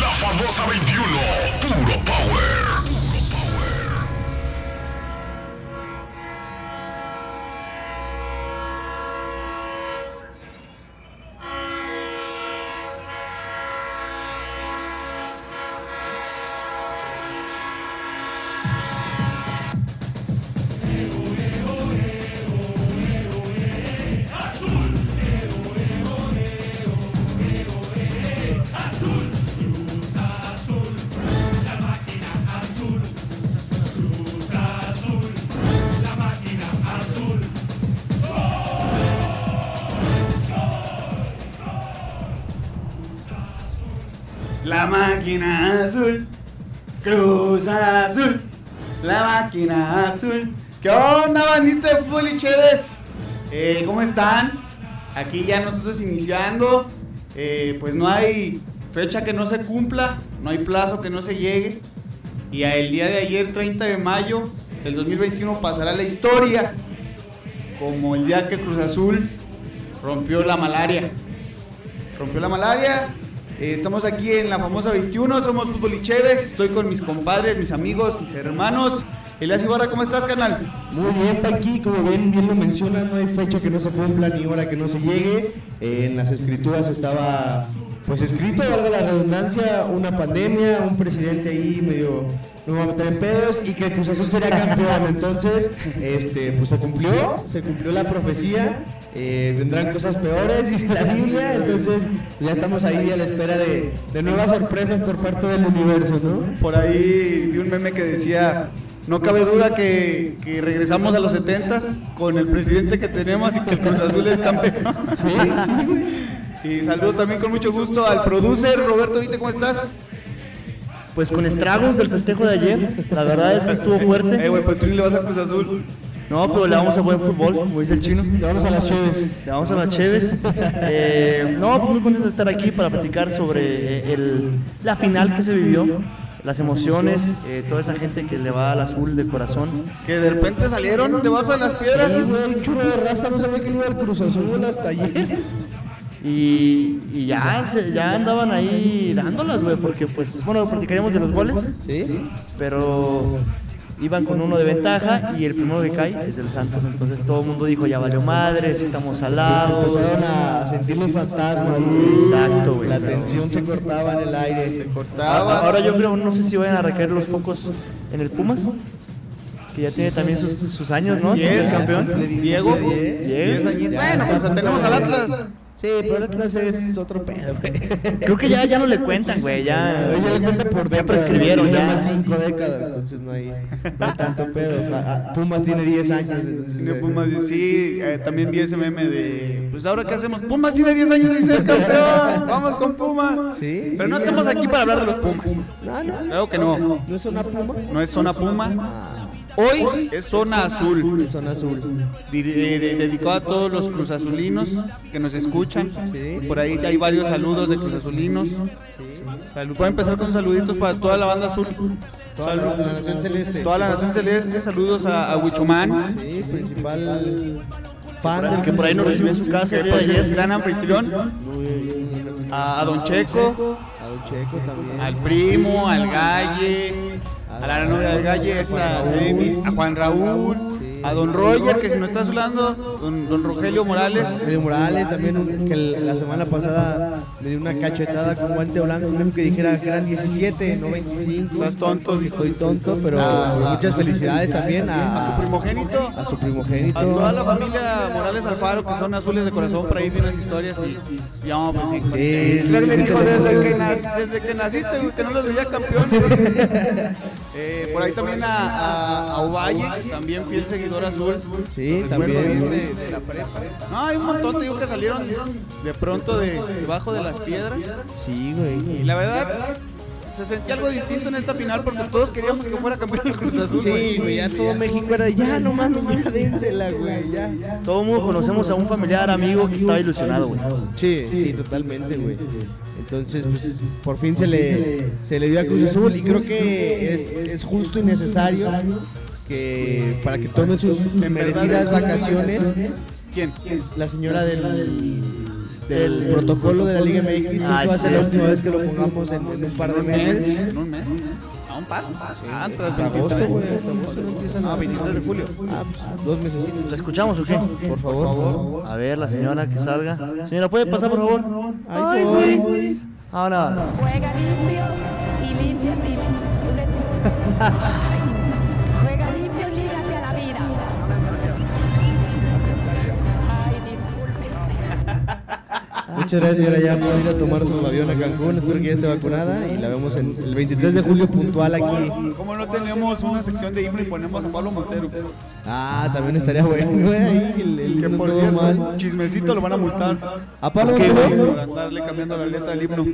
La famosa 21, puro power. Aquí ya nosotros iniciando. Eh, pues no hay fecha que no se cumpla, no hay plazo que no se llegue. Y el día de ayer, 30 de mayo del 2021, pasará la historia como el día que Cruz Azul rompió la malaria. Rompió la malaria. Eh, estamos aquí en la famosa 21, somos Fútbol y Chéves. Estoy con mis compadres, mis amigos, mis hermanos. Elias Ibarra, ¿cómo estás, canal? Muy bien, Paqui, como ven, bien lo menciona, no hay fecha que no se cumpla ni hora que no se llegue. Eh, en las escrituras estaba, pues escrito, valga la redundancia, una pandemia, un presidente ahí medio, no va a meter en pedos y que Cruz Azul sería campeón. Entonces, este, pues se cumplió, se cumplió la profecía. Eh, vendrán cosas peores, dice la Biblia. Entonces, ya estamos ahí a la espera de, de nuevas sorpresas por parte del universo, ¿no? Por ahí vi un meme que decía, no cabe duda que, que regresamos a los 70 con el presidente que tenemos y que el Cruz Azul es campeón. Y saludo también con mucho gusto al producer Roberto Vite, ¿cómo estás? Pues con estragos del festejo de ayer, la verdad es que estuvo fuerte. Eh, güey, pues tú ni le vas a Cruz Azul. No, pero le vamos a buen fútbol, como dice el chino. Le vamos a las Cheves. Le vamos a las Cheves. Eh, no, pues muy contento de estar aquí para platicar sobre eh, el, la final que se vivió, las emociones, eh, toda esa gente que le va al azul de corazón. Que de repente salieron debajo de las piedras. Sí, güey, un churro de raza, no sabía que iba al Cruz Azul hasta ayer. Y, y ya, se- ya andaban ahí dándolas, güey, porque pues, bueno, platicaremos de los goles, ¿Sí? pero iban con uno de ventaja y el primero que cae es del Santos, entonces todo el mundo dijo, ya valió madres, estamos al lado. Empezaron a sentir los fantasmas. Exacto, güey. La tensión se cortaba en el aire. Se Cortaba. Ahora yo creo, no sé si vayan a recaer los focos en el Pumas, que ya tiene también sus, sus años, ¿no? Ser campeón. Diego. Bueno, pues tenemos al Atlas. Sí, pero el Atlas es otro pedo, güey. Creo que ya, ya no le cuentan, güey, ya, le cuenta por ya prescribieron, ya. más cinco décadas, entonces no hay, no hay tanto pedo. Ah, ah, Pumas tiene 10 años. entonces, Tiene Pumas, sí, eh, también vi ese meme de, pues ahora qué hacemos, Pumas tiene 10 años de ser campeón, vamos con Pumas. Sí, Pero no estamos ya. aquí para hablar de los Pumas. No, no, Claro que no, no es una Puma. no es zona Puma. Hoy es zona azul, zona azul. De- dedicado a todos los cruzazulinos que nos escuchan. Por ahí hay varios saludos de cruzazulinos. Salud. Pueden empezar con saluditos para toda la banda azul. Toda la, la nación celeste. Toda la nación celeste, saludos a, a Huichumán, Sí, principal fan del Que por ahí nos recibió en su casa el día de ayer. gran anfitrión, a, a Don Checo, A Don Checo también. al primo, al Galle, a la novia del Galle, esta, Amy, a Juan Raúl, a Don Roger, que si no está hablando, don, don Rogelio Morales. Julio Morales también, un- que la semana pasada me dio una cachetada con guante blanco, me dijo que dijera que eran 17, no 25. Estás tonto, dijo. Estoy tonto, pero Ah, muchas ah, felicidades también a, A su primogénito, a su primogénito. a toda la familia Morales Alfaro, que son azules de corazón, por ahí vi unas historias y ya vamos, pues sí. Sí, dijo desde que, nac- desde que naciste, que no los veía campeones. Eh, por ahí también a, a, a Ovalle, también fiel seguidor azul. Sí, también. de, de la prepa. No, hay un montón, te digo, que salieron de pronto de debajo de las piedras. Sí, güey. Y la verdad, se sentía algo distinto en esta final porque todos queríamos que fuera campeón el Cruz Azul. Sí, güey, ya todo México era de, ya no mames, ya dénsela, güey, ya. Todo el mundo conocemos a un familiar, amigo que estaba ilusionado, güey. Sí, sí, totalmente, güey. Entonces, pues, por fin se le, se le dio a Cruz Azul y creo que es, es justo y necesario que para que tome sus merecidas vacaciones ¿Quién? la señora del del protocolo de la Liga MX. Ah, va a ser la última vez que lo pongamos en, en un par de meses. ¿En un mes? ¿A un par? Ah, tras agosto, 23. güey. Hasta agosto no empiezan Ah, 23 de julio. Ah, pues, dos meses. ¿La escuchamos o qué? Por favor. A ver, la señora que salga. Señora, ¿puede pasar, por favor? Ay, sí. Ahora. Juega limpio y limpia Muchas gracias, señora. Ya puede ir a tomar su avión a Cancún. Espero que ya esté vacunada. Y la vemos en el 23 de julio puntual aquí. ¿Cómo no tenemos una sección de himno y ponemos a Pablo Montero? Ah, también estaría bueno, güey. Ahí el, el Que por cierto, mal. chismecito lo van a multar. ¿A Pablo ¿Qué, Montero? Por andarle cambiando la letra del himno.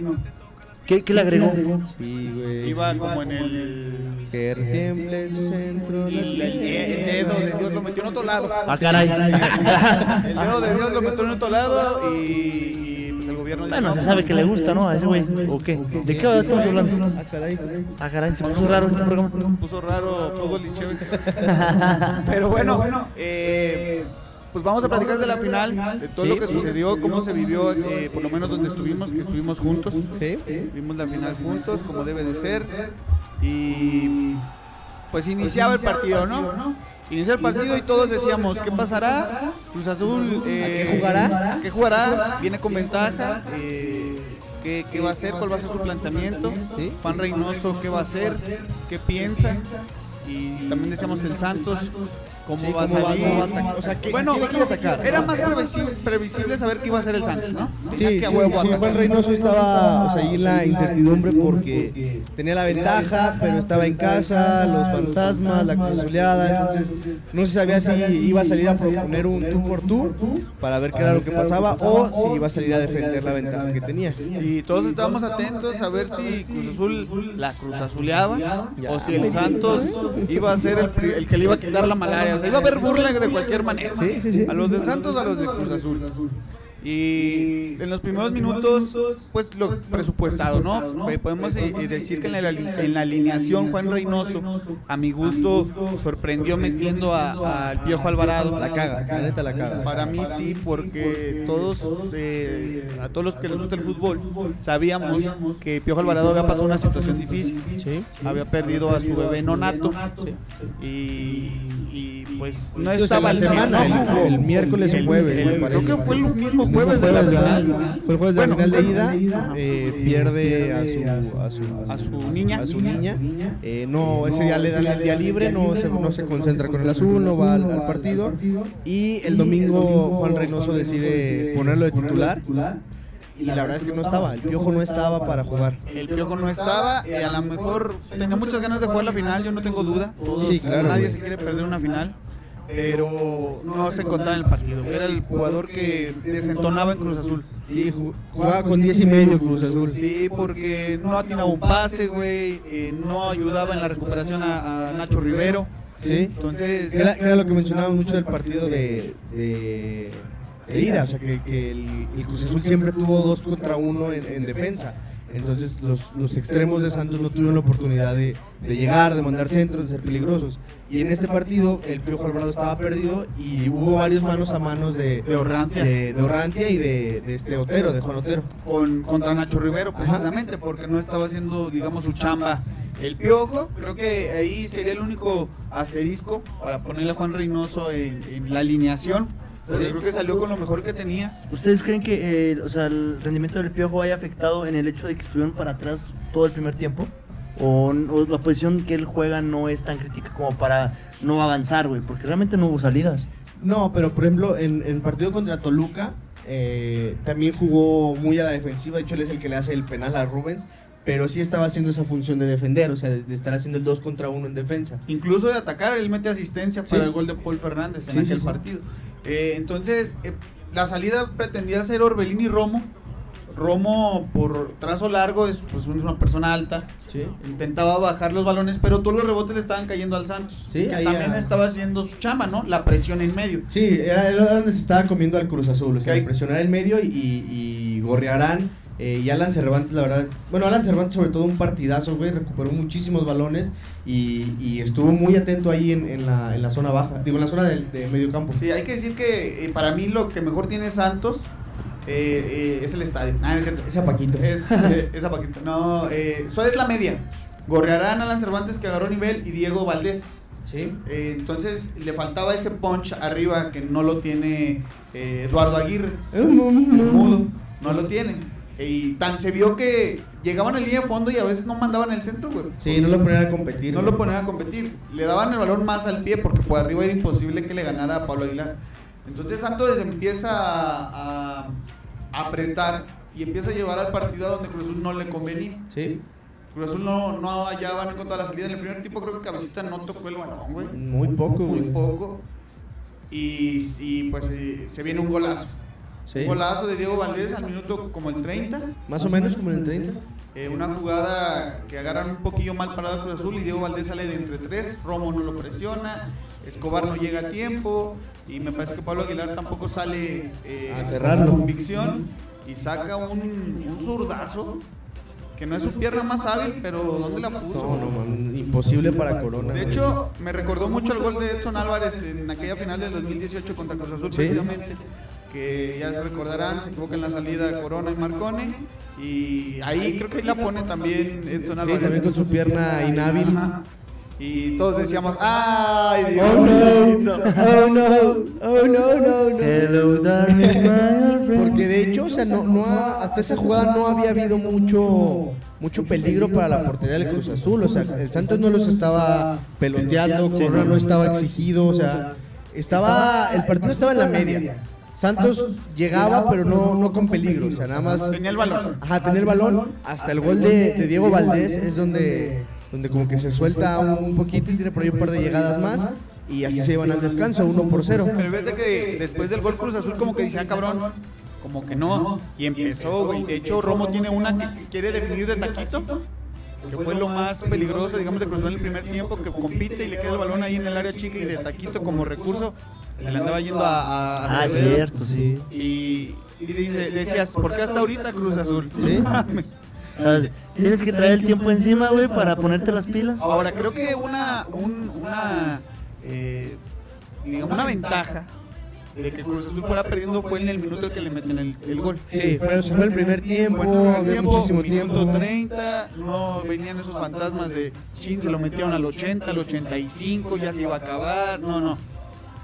¿Qué, qué le agregó? Sí, güey. Iba como en el. Que tiemble centro. Y el, el dedo de Dios lo metió en otro lado. Ah, caray. El dedo de Dios lo metió en otro lado y, gobierno. Bueno, no, se sabe que le gusta, ¿no? A ese güey. ¿O qué? ¿De qué estamos hablando? Ah, caray. Ah, caray, se puso raro este programa. puso raro y chévere. Pero bueno, eh, pues vamos a platicar de la final, de todo lo que sucedió, cómo se vivió, eh, por lo menos donde estuvimos, que estuvimos juntos. Sí. Vimos la final juntos, como debe de ser. Y pues iniciaba el partido, ¿no? Inició el partido y todos decíamos, ¿qué pasará? Cruz Azul, eh, qué jugará? ¿Qué jugará? Viene con ventaja. eh, ¿qué, qué va a hacer? ¿Cuál va a ser su planteamiento? Sí. Juan Reynoso, ¿qué va a hacer? ¿Qué piensa? Y también decíamos el Santos, ¿cómo Sí, va a va- salir? cómo va a atacar. O sea, ¿qué- bueno, quiere atacar? era más previsible, previsible saber qué iba a hacer el Santos, ¿no? Sí, sí, que a huevo sí. Juan Reynoso estaba o sea, ahí en la incertidumbre porque tenía la ventaja, pero estaba en casa, los fantasmas, la consuleada, entonces no se sabía si iba a salir a proponer un tú por tú para ver qué era lo que pasaba o si iba a salir a defender la ventaja que tenía. Y todos estábamos atentos a ver si Cruz Azul la Cruz Azuleaba o si el Santos iba a ser el, el que le iba a quitar la malaria. O sea, iba a haber burla de cualquier manera. Sí, sí, sí. A los del Santos, a los de Cruz Azul. Y en los primeros minutos, pues lo presupuestado, ¿no? Eh, Podemos eh, eh, decir que en la, en la alineación Juan Reynoso, a mi gusto, sorprendió metiendo a- al Piojo Alvarado. La caga, la neta la caga. Para mí sí, porque todos, eh, a todos los que les gusta el fútbol, sabíamos que Piojo Alvarado había pasado una situación difícil. Sí. Había perdido a su bebé nonato y, y, pues no sea, estaba la semana, el- miércoles o jueves, creo que fue el mismo jueves de la final. Fue el jueves de la final de ida, eh, pierde a su, a su, A su niña. a su niña. Eh, no, ese día le dan el día libre, no se, no se concentra con el azul, no va al, al partido. Y el domingo Juan Reynoso decide ponerlo de titular. Y la verdad es que no estaba, el piojo no estaba para jugar. El Piojo no estaba, eh, a lo mejor tenía muchas ganas de jugar la final, yo no tengo duda. Todos- Sí, claro, Nadie güey. se quiere perder una final, pero no se encontraba en el partido. Era el jugador que desentonaba en Cruz Azul. Y jugaba con 10 y medio Cruz Azul. Sí, porque no atinaba un pase, güey, eh, no ayudaba en la recuperación a, a Nacho Rivero. Sí. Entonces, Era, era lo que mencionábamos mucho del partido de, de, de ida, o sea que, que el, el Cruz Azul siempre tuvo dos contra uno en, en defensa. Entonces los, los extremos de Santos no tuvieron la oportunidad de, de llegar, de mandar centros, de ser peligrosos. Y en este partido el Piojo Alvarado estaba perdido y hubo varios manos a manos de, De Orrantia. de, de Orrantia y de, de este Otero, de Juan Otero. con, contra Nacho Rivero precisamente porque no estaba haciendo digamos su chamba el piojo creo que ahí sería el único asterisco para ponerle a Juan Reynoso en, en la alineación Pero yo creo que salió con lo mejor que tenía ¿Ustedes creen que eh, o sea, el rendimiento del Piojo haya afectado en el hecho de que estuvieron para atrás todo el primer tiempo? ¿O, o la posición que él juega no es tan crítica como para no avanzar, güey? Porque realmente no hubo salidas. No, pero por ejemplo, en en el partido contra Toluca, eh, también jugó muy a la defensiva. De hecho, él es el que le hace el penal a Rubens. Pero sí estaba haciendo esa función de defender, o sea, de, estar haciendo el 2 contra 1 en defensa. incluso de atacar él mete asistencia para Sí. el gol de Paul Fernández en Sí, sí, aquel sí. partido Eh, entonces eh, la salida pretendía ser Orbelín y Romo Romo por trazo largo es pues una persona alta Sí. intentaba bajar los balones, pero todos los rebotes le estaban cayendo al Santos. Sí, que también a- estaba haciendo su chamba, ¿no? La presión en medio. Sí, era, era donde se estaba comiendo al Cruz Azul, o sea, presionar el medio y, y Gorriarán eh, y Alan Cervantes, la verdad. Bueno, Alan Cervantes, sobre todo, un partidazo, güey, recuperó muchísimos balones y, y estuvo muy atento ahí en, en la, en la zona baja, digo, en la zona del- de, medio campo. Sí, hay que decir que eh, para mí lo que mejor tiene Santos Eh, eh, es el estadio. Ah, no es cierto. Esa Paquito. Es, eh, esa Paquito. No, eh, Suárez es la media. Gorrearán, Alan Cervantes que agarró nivel y Diego Valdés. Sí. Eh, entonces le faltaba ese punch arriba que no lo tiene eh, Eduardo Aguirre. Mudo. No lo tiene. Y tan se vio que llegaban a línea de fondo y a veces no mandaban el centro, güey. Sí, no lo ponían a competir. No lo ponían a competir. Le daban el balón más al pie porque por arriba era imposible que le ganara a Pablo Aguilar. Entonces Santos empieza a, a apretar y empieza a llevar al partido a donde Cruz Azul no le convenía. Sí. Cruz Azul no, no hallaba no encontraba la salida. En el primer tiempo creo que Cabecita no tocó el balón, güey. Muy poco, Muy güey. poco. Y, y, pues eh, se viene un golazo. Sí. Un golazo de Diego Valdés al minuto como el 30. Más o menos como en el 30. Eh, una jugada que agarran un poquillo mal parado Cruz Azul y Diego Valdés sale de entre tres, Romo no lo presiona, Escobar no llega a tiempo y me parece que Pablo Aguilar tampoco sale eh, A cerrarlo. con convicción y saca un, un zurdazo que no es su pierna más hábil, pero ¿dónde la puso? No, no, man, imposible para Corona. De hecho, me recordó mucho el gol de Edson Álvarez en aquella final del 2018 contra Cruz Azul, Sí. precisamente. Que ya se recordarán, se equivoca en la salida Corona y Marcone. Y ahí creo que ahí la pone también Edson Sí, Álvarez. también con su pierna inhábil. Y todos decíamos, ¡ay, Oh Dios! no, oh no, oh no, no, no. Hello, darkness, my old friend. Porque de hecho, o sea, no, no ha- hasta esa jugada no había habido mucho, mucho peligro para la portería del Cruz Azul. O sea, el Santos no los estaba peloteando, Corona no estaba exigido, o sea, estaba, el partido estaba en la media. Santos llegaba, pero no, no con peligro, o sea, nada más. Tenía el balón. Ajá, tenía el balón. Hasta el gol de, de Diego Valdés es donde, donde como que se suelta un, poquito y tiene por ahí un par de llegadas más. Y así se llevan al descanso, uno por cero. Pero fíjate que después del gol Cruz Azul como que dice, ah, cabrón, como que no. Y empezó, güey. De hecho, Romo tiene una que quiere definir de taquito. Que fue lo más peligroso, digamos, de Cruz Azul en el primer tiempo, que compite y le queda el balón ahí en el área chica y de taquito como recurso. Se le andaba yendo a... Ah, Acevedo. cierto, sí. Y, y dice, decías, ¿por qué hasta ahorita Cruz Azul? Sí. No mames. O sea, tienes que traer el tiempo encima, güey, para ponerte las pilas. Ahora, creo que una, un- una, eh, digamos, una ventaja de que Cruz Azul fuera perdiendo fue en el minuto que le meten el, el gol. Sí, fue, se fue el primer tiempo, primer había tiempo, muchísimo minuto tiempo. 30, no venían esos fantasmas de chin, se lo metieron al 80, al 85, ya se iba a acabar, no, no.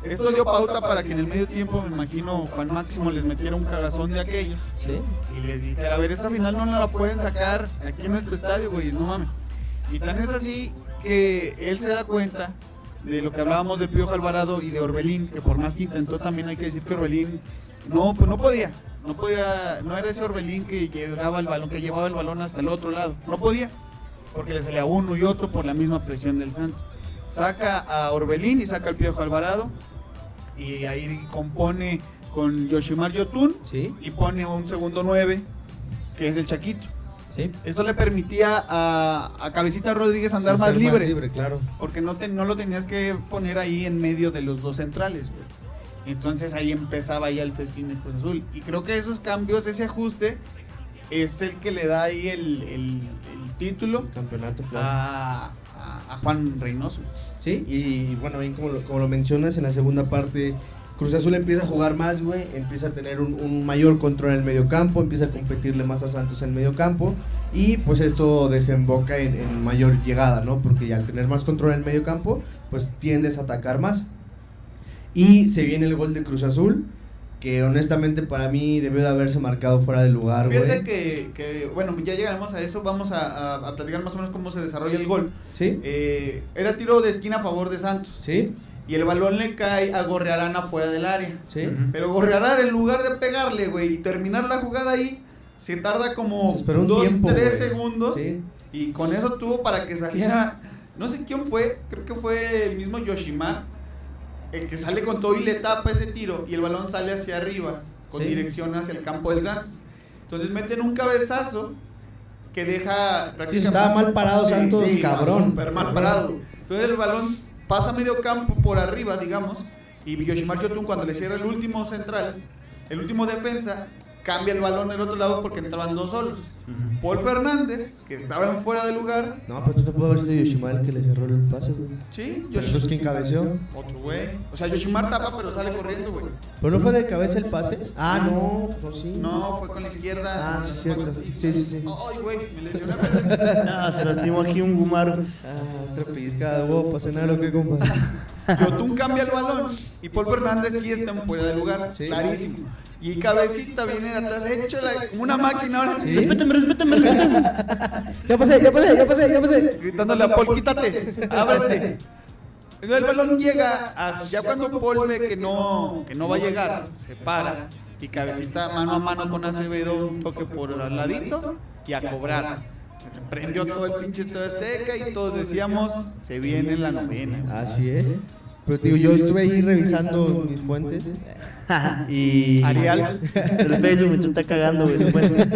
Esto dio pauta para que en el medio tiempo, me imagino, Juan Máximo les metiera un cagazón de aquellos Sí. y les dijera, a ver, esta final no la pueden sacar aquí en nuestro estadio, güey, no mames. Y tan es así que él se da cuenta de lo que hablábamos de Pío Alvarado y de Orbelín, que por más que intentó también hay que decir que Orbelín no, pues no podía, no podía, no era ese Orbelín que llegaba el balón, que llevaba el balón hasta el otro lado, no podía, porque le salía uno y otro por la misma presión del Santos. Saca a Orbelín y saca al Piojo Alvarado y ahí compone con Yoshimar Yotun Sí, y pone un segundo 9 que es el Chaquito. sí. Esto le permitía a, a Cabecita Rodríguez andar más libre, libre, claro. porque no, te- no lo tenías que poner ahí en medio de los dos centrales. güey. Entonces ahí empezaba ya el festín de Cruz Azul. Y creo que esos cambios, ese ajuste, es el que le da ahí el, el- el título El campeonato, claro. a, a- a Juan Reynoso. Sí, y bueno, bien como lo, mencionas en la segunda parte, Cruz Azul empieza a jugar más, güey, empieza a tener un, mayor control en el medio campo, empieza a competirle más a Santos en el medio campo y pues esto desemboca en, en mayor llegada, ¿no? Porque ya al tener más control en el medio campo, pues tiendes a atacar más. Y se viene el gol de Cruz Azul, que honestamente para mí debió de haberse marcado fuera de lugar, güey. Fíjate que, que, bueno, ya llegaremos a eso, vamos a, a- a platicar más o menos cómo se desarrolla el gol. ¿Sí? Eh, era tiro de esquina a favor de Santos. ¿Sí? Y el balón le cae a Gorrearán afuera del área. ¿Sí? Pero Gorrearán, en lugar de pegarle, güey, y terminar la jugada ahí, se tarda como Se esperó un 2, tiempo, 3 güey. segundos. Sí. Y con eso tuvo para que saliera. No sé quién fue, creo que fue el mismo Yoshimar, el que sale con todo y le tapa ese tiro. Y el balón sale hacia arriba, con Sí. dirección hacia el campo del Santos. Entonces meten un cabezazo que deja. Sí, estaba mal parado Santos, cabrón. Súper mal parado. Entonces el balón pasa medio campo por arriba, digamos. Y Yoshimar Yotun, cuando le cierra el último central, el último defensa, cambia el balón del otro lado porque entraban dos solos. Paul Fernández, que estaba en fuera de lugar, No, pero tú te puedo haber sido Yoshimar el que le cerró el pase, güey. sí, eso es quien cabeceó. Otro güey. O sea, Yoshimar tapa, pero sale corriendo, güey. ¿Pero no fue de cabeza el pase? Ah, no, no, sí. No, fue con la izquierda. Ah, sí, cierto. Sí, sí, sí. Ay, güey, me lesioné. Ah, se lastimó aquí un Gumaro. Ah, otra pellizcada, huevo, para cenar o qué, compa. Yotun cambia el balón y Paul Fernández sí está en fuera de lugar, Sí. clarísimo. Y Cabecita viene atrás, échala como una máquina ahora sí. Respétame, respétame, respétame. Ya pasé, ya pasé, ya pasé, ya pasé. gritándole a Paul, quítate, ábrete. El balón llega, a- ya cuando Paul ve que no, que no va a llegar, se para y cabecita mano a mano con Acevedo, un toque por al ladito y a cobrar. Prendió todo el pinche Estadio Azteca y todos decíamos, se viene la novena. Así es. Pero digo, yo estuve ahí revisando mis fuentes. Y. Arial, El Facebook me está cagando, güey, su fuente.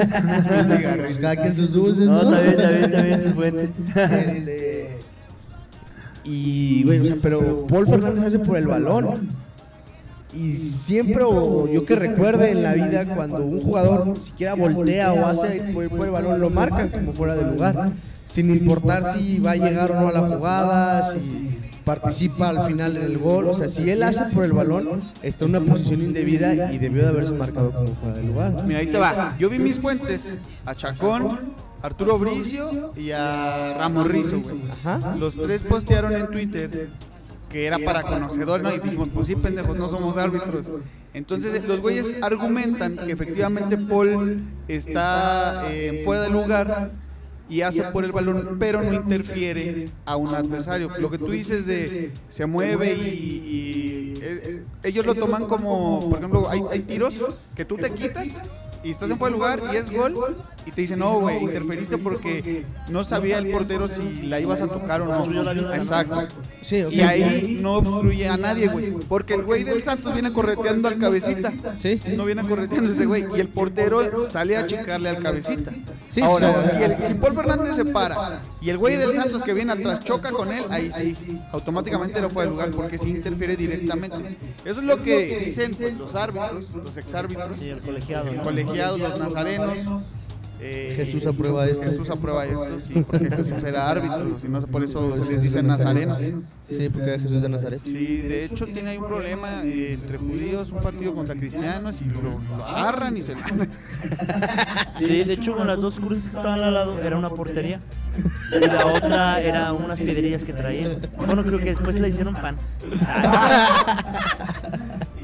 cada quien sus dulces. No, está bien, está bien, está bien, su fuente. Este, Y, güey, o sea, pero Paul Fernández hace por el balón. Y siempre, o yo que recuerde en la vida, cuando un jugador siquiera voltea o hace por, por el balón, lo marcan como fuera de lugar. Sin importar si va a llegar o no a la jugada, si participa al final en el gol. O sea, si él hace por el balón, está en una posición indebida y debió de haberse marcado como fuera de lugar. Mira, ahí te va. Yo vi mis fuentes a Chacón, Arturo Bricio y a Ramos Rizo, güey. Los tres postearon en Twitter que era para conocedores, ¿no? Y dijimos, pues sí, pendejos, no somos árbitros. Entonces, los güeyes argumentan que efectivamente Paul está eh, fuera de lugar y hace por el balón, pero no interfiere a un adversario. Lo que tú dices de se mueve y, y, eh, eh, ellos lo toman como, por ejemplo, hay, hay tiros que tú te quitas y estás en fuera de lugar y es gol y te dicen, no, güey, interferiste porque no sabía el portero si la ibas a tocar o no. Exacto. Sí. Y ahí no obstruye a nadie, güey. Porque el güey del Santos viene correteando al cabecita. Sí. No viene correteando ese güey. Y el portero sale a checarle al cabecita. Sí, Ahora, sí. si, el, si Paul Fernández se para y el güey del Santos que viene atrás choca con él, ahí sí, automáticamente no fue el lugar porque sí interfiere directamente. Eso es lo que dicen pues, los árbitros, los exárbitros, Sí, el colegiado, el ¿no? colegiado, los nazarenos. Eh, Jesús aprueba esto. Jesús aprueba esto, sí, porque Jesús era árbitro, si no por eso se les dice nazarenos. Sí, porque era Jesús de Nazaret. Sí, de hecho tiene ahí un problema eh, entre judíos, un partido contra cristianos y lo, lo agarran y se lo Sí, de hecho, con las dos cruces que estaban al lado era una portería. Y la otra era unas piedrillas que traían. Bueno, creo que después le hicieron pan.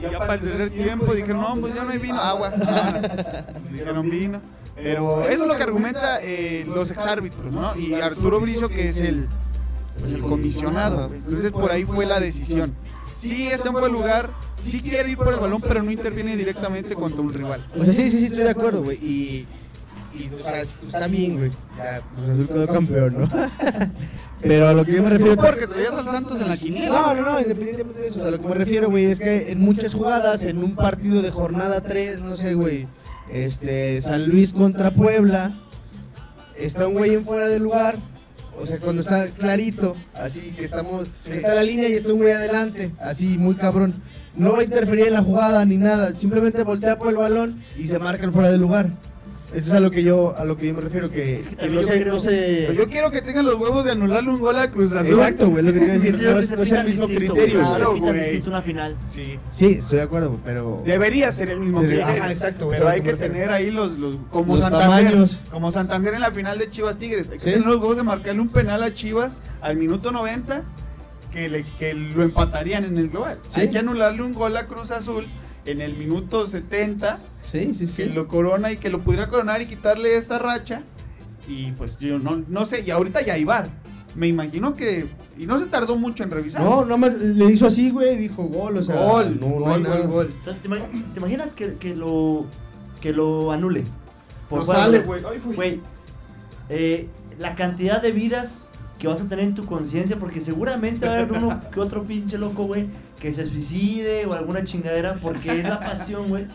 Y ya para el tercer tiempo dijeron, no, pues ya no hay vino, agua. Dijeron vino. Pero eso es lo que argumenta eh, los exárbitros, ¿no? Y Arturo Brizo, que es el, pues, el comisionado. Entonces por ahí fue la decisión. Sí está en buen lugar, sí quiere ir por el balón, pero no interviene directamente contra un rival. O sea, sí, sí, sí, estoy de acuerdo, güey. Y, y, o sea, está bien, güey. Ya, Cruz Azul quedó campeón, ¿no? Pero a lo que yo me refiero... Porque traías al Santos en la quiniela. No, no, no, independientemente de eso. A lo que me refiero, güey, es que en muchas jugadas, en un partido de jornada 3, no sé, güey, este, San Luis contra Puebla, está un güey en fuera de lugar. O sea, cuando está clarito, así que estamos, está la línea y está un güey adelante, así muy cabrón. No va a interferir en la jugada ni nada, simplemente voltea por el balón y se marca el fuera de lugar. Eso es a lo que yo, a lo que yo me refiero, que, que también no yo creo- no Pero yo quiero que tengan los huevos de anularle un gol a Cruz Azul. Exacto, güey, lo que te iba a decir, Es que no que es, no es el mismo distinto, criterio. Claro, güey. una final. Sí. Sí, estoy de acuerdo, pero... Debería ser el mismo criterio. ajá, exacto, Pero hay que tener ahí los, los como Los Santander, tamaños. como Santander en la final de Chivas Tigres. Hay que Sí. tener los huevos de marcarle un penal a Chivas al minuto 90 que le que lo empatarían en el global. Sí. Hay que anularle un gol a Cruz Azul en el minuto 70 Sí, sí, que sí. lo corona y que lo pudiera coronar y quitarle esa racha. Y pues yo no, no sé, y ahorita ya iba. Me imagino que. Y no se tardó mucho en revisar. No, nomás le hizo así, güey, dijo gol, o sea... gol, no, no gol, hay gol, nada. gol. O sea, ¿te, imag- te imaginas que, que lo que lo anule? No fuera sale. Güey, eh, la cantidad de vidas que vas a tener en tu conciencia, porque seguramente va a haber uno que otro pinche loco, güey, que se suicide o alguna chingadera, porque es la pasión, güey.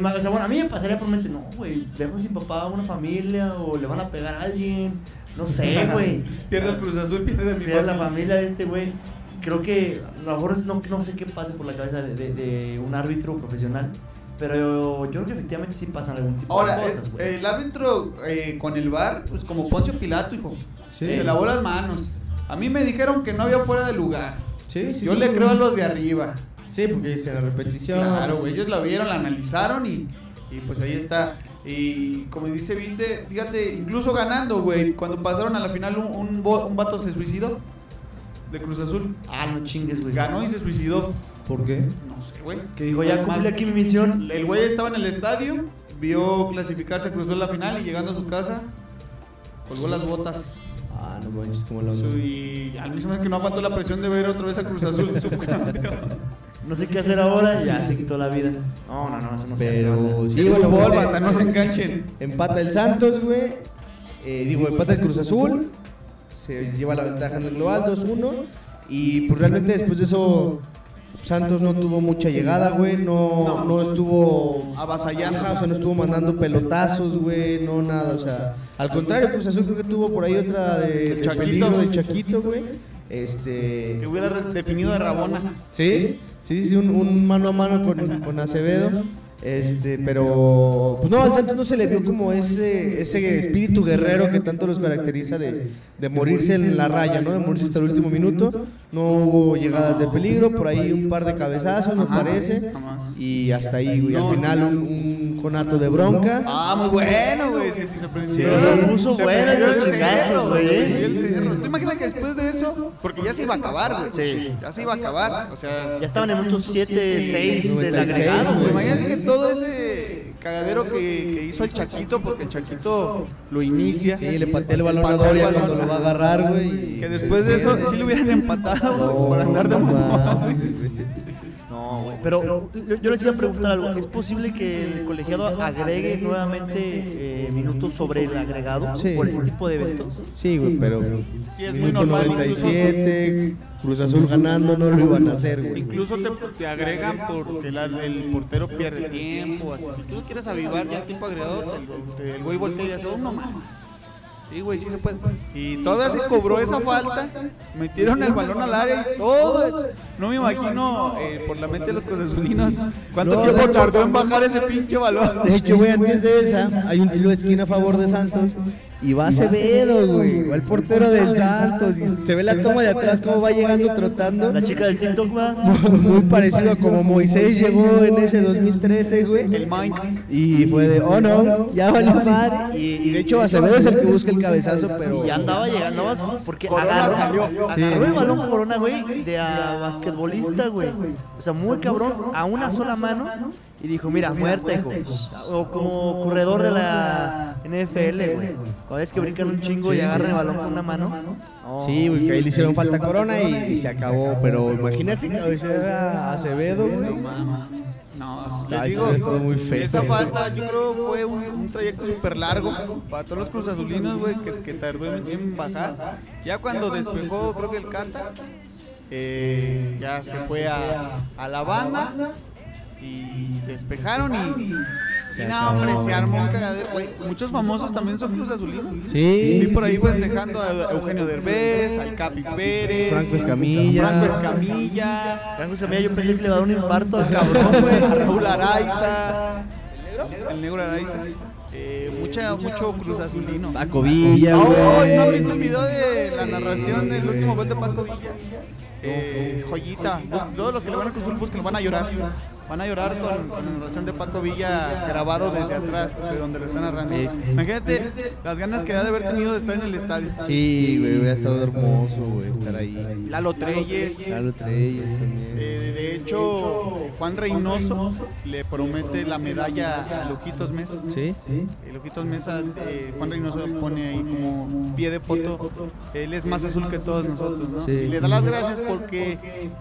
Te O sea, bueno, a mí me pasaría por mente, no, güey, dejo sin papá a una familia o le van a pegar a alguien, no sé, güey. Pierde el Cruz Azul, pierde mi Pierde la familia. de este güey. Creo que a lo mejor es- no, no sé qué pase por la cabeza de, de- de un árbitro profesional. Pero yo creo que efectivamente sí pasan algún tipo Ahora, de cosas, eh, güey. el árbitro eh, con el bar, pues como Poncio Pilato, hijo. Sí. Se lavó las manos. A mí me dijeron que no había fuera de lugar. Sí, sí, Yo sí, le creo a los de arriba. Sí, porque dice la repetición. Claro, güey. Ellos la vieron, la analizaron y, y pues ahí está. Y como dice Vinte, fíjate, incluso ganando, güey. Cuando pasaron a la final, un, un, bo- un vato se suicidó de Cruz Azul. Ah, no chingues, güey. Ganó y se suicidó. ¿Por qué? No sé, güey. Que dijo, ya cumplí aquí mi misión. El güey estaba en el estadio, vio clasificarse a Cruz Azul la final y llegando a su casa, colgó las botas. Ah, no manches, como Su- Y al mismo tiempo que no aguantó la presión de ver otra vez a Cruz Azul. No sé qué hacer ahora, ya se quitó la vida. No, no, no, eso no se hace. Pero sí, no se enganchen. Empata el Santos, güey. Eh, digo, empata el Cruz Azul. Se lleva la ventaja en el global 2-1. Y pues realmente después de eso, Santos no tuvo mucha llegada, güey. No, no estuvo Avasallando. Ajá, o sea, no estuvo mandando pelotazos, güey. No nada, o sea. Al contrario, Cruz Azul creo que tuvo por ahí otra de, de Chaquito. de Chaquito, güey. Este. Que hubiera definido de Rabona. Sí, sí, sí, un, un mano a mano con, con Acevedo. Este, pero pues no, al Santos no se le vio como ese, ese espíritu guerrero que tanto los caracteriza de, de morirse en la raya, ¿no? De morirse hasta el último minuto. No hubo llegadas de peligro, por ahí un par de cabezazos, me parece. Y hasta ahí, güey. Al final un, un conato de bronca. Ah, muy bueno, güey. Se, se prendió. Sí. Se puso Se bueno los chingazos, güey. ¿Tú imaginas que después de eso? Porque ya se iba a acabar, güey. Sí. Ya se iba a acabar. O sea, Ya estaban en minutos 7, 6 del 96, agregado, güey. Todo ese cagadero que, que hizo el Chaquito, porque el Chaquito lo inicia. Sí, le pateé el balón a Doria cuando lo va a agarrar, güey. Que después de eso sí lo hubieran empatado güey, por andar de mamón. Pero yo, yo les iba a preguntar algo. ¿Es posible que el colegiado agregue nuevamente eh, minutos sobre el agregado Sí. por ese tipo de eventos? Sí, güey, pero Sí, es muy normal, 97, Cruz Azul ganando, no lo iban a hacer, güey. Incluso te, te agregan porque la- el portero pierde tiempo. Así. Si tú quieres avivar ya el tiempo agregado, el güey voltea y hace uno más. Sí, güey, sí se puede. Y todavía se cobró esa falta, metieron el balón al área y todo. No me imagino eh, por la mente de los cosazulinos cuánto tiempo tardó en bajar ese pinche balón. De hecho, güey, antes de esa, hay un tiro de esquina a favor de Santos. Y va Acevedo, güey. Va el portero del Santos. Y se ve la toma de atrás, cómo va llegando trotando. La chica del TikTok va. Muy parecido a como Moisés llegó en ese 2013, güey. El Mike. Y fue de, oh no, ya vale madre. Y, y de hecho, Acevedo es el que busca el cabezazo, pero. Y andaba llegando más porque agarró, salió. agarró el balón Corona, güey, de a basquetbolista, güey. O sea, muy cabrón, a una sola mano. Y dijo, mira, muerta, hijo. O como corredor de la NFL, güey. Cada vez que brincan un chingo y agarran el balón con una mano. No. Sí, güey, que ahí le hicieron falta Corona y, y se acabó. Pero imagínate cabecear a Acevedo, güey. No, les digo, muy feo. esa falta yo creo fue un, un trayecto súper largo para todos los cruzazulinos, güey, que, que tardó en, en bajar. Ya cuando despejó, creo que el Cata, eh, ya se fue a, a la banda y despejaron y... y no, hombre, se armó un cagadero, güey. Muchos famosos también son cruzazulinos. Sí. Vi por ahí pues dejando a Eugenio Derbez, al Capi Pérez, Franco Escamilla. Franco Escamilla, Franco Semilla, yo pensé que le iba a dar un infarto al cabrón, güey. a Raúl Araiza, el negro Araiza, eh, mucha, mucho Cruz Azulino. Paco Villa, ¡Ay! güey. ¿No han visto el video de la narración del último gol de Paco Villa? Eh, joyita. Todos los que le van a Cruz Azul busquen, van a llorar. Van a llorar con, con la narración de Paco Villa grabado desde atrás, de donde lo están narrando. Imagínate las ganas que ha de haber tenido de estar en el estadio. Sí, güey, hubiera estado hermoso, güey, estar ahí. Lalo Treyes. Lalo Treyes también. Eh, de hecho, Juan Reynoso le promete la medalla a Lujitos Mesa. ¿Sí? El Ojitos Mesa, eh, Juan Reynoso pone ahí como pie de foto. Él es más azul que todos nosotros, ¿no? Sí. Y le da las gracias porque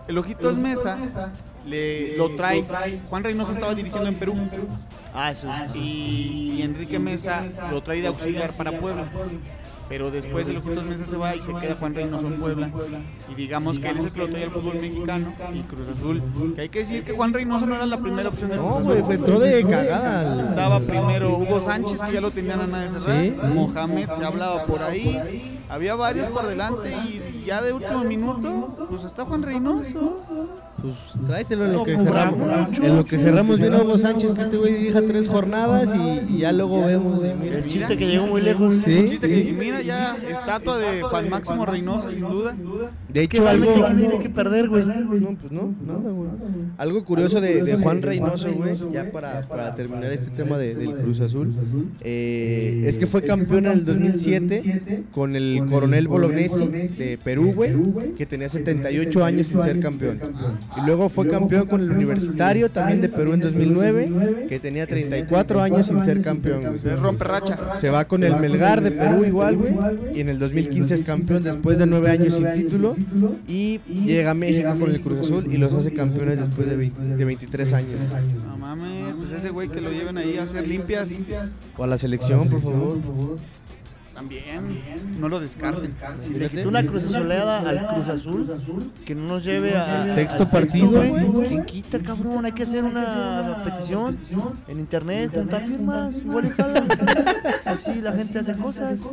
el Ojitos Mesa le, lo trae. Juan Reynoso estaba dirigiendo en Perú Ah, eso sí. y, y Enrique Mesa lo trae de auxiliar para Puebla. Pero después el Ojitos Mesa se va y se queda Juan Reynoso en Puebla. Y digamos que él es el que lo trae al fútbol mexicano y Cruz Azul. Que hay que decir que Juan Reynoso no era la primera opción de Cruz No, Azul. güey, fue entró de cagada. Estaba primero Hugo Sánchez, que ya lo tenían a nada de cerrar. Sí. Mohamed se hablaba por ahí. Había varios por delante y ya de último minuto, pues está Juan Reynoso. Pues tráetelo en lo que cerramos. En lo que cerramos bien a Hugo Sánchez, que este güey dirija tres jornadas y, y ya luego vemos. mira. El chiste que llegó muy lejos. Sí. El chiste que dije, mira ya, estatua de Juan Máximo Reynoso, sin duda. De Que hecho, algo. realmente, ¿qué tienes que perder, güey? No, pues no, nada, güey. Algo curioso de, de Juan Reynoso, güey, ya para, para terminar este tema de- del Cruz Azul, eh, es que fue campeón en el 2007 con el coronel Bolognesi de Perú, güey, que tenía 78 años sin ser campeón. Y luego fue campeón con el Universitario, también de Perú en 2009, que tenía 34 años sin ser campeón. Es romperracha. Se va con el Melgar de Perú igual, güey. Y en el 2015 es campeón después de nueve años sin título. Y llega a México con el Cruz Azul y los hace campeones después de, 20 de 23 años. No mames, pues ese güey que lo lleven ahí a hacer limpias. O a la selección, por favor. También, no lo descarten. Si le quitó una cruz azuleada al Cruz Azul, que no nos lleve a. Sexto partido, güey. ¿Quién quita, cabrón? Hay que hacer una petición en internet, juntar firmas, igual y jala. Así la gente hace cosas,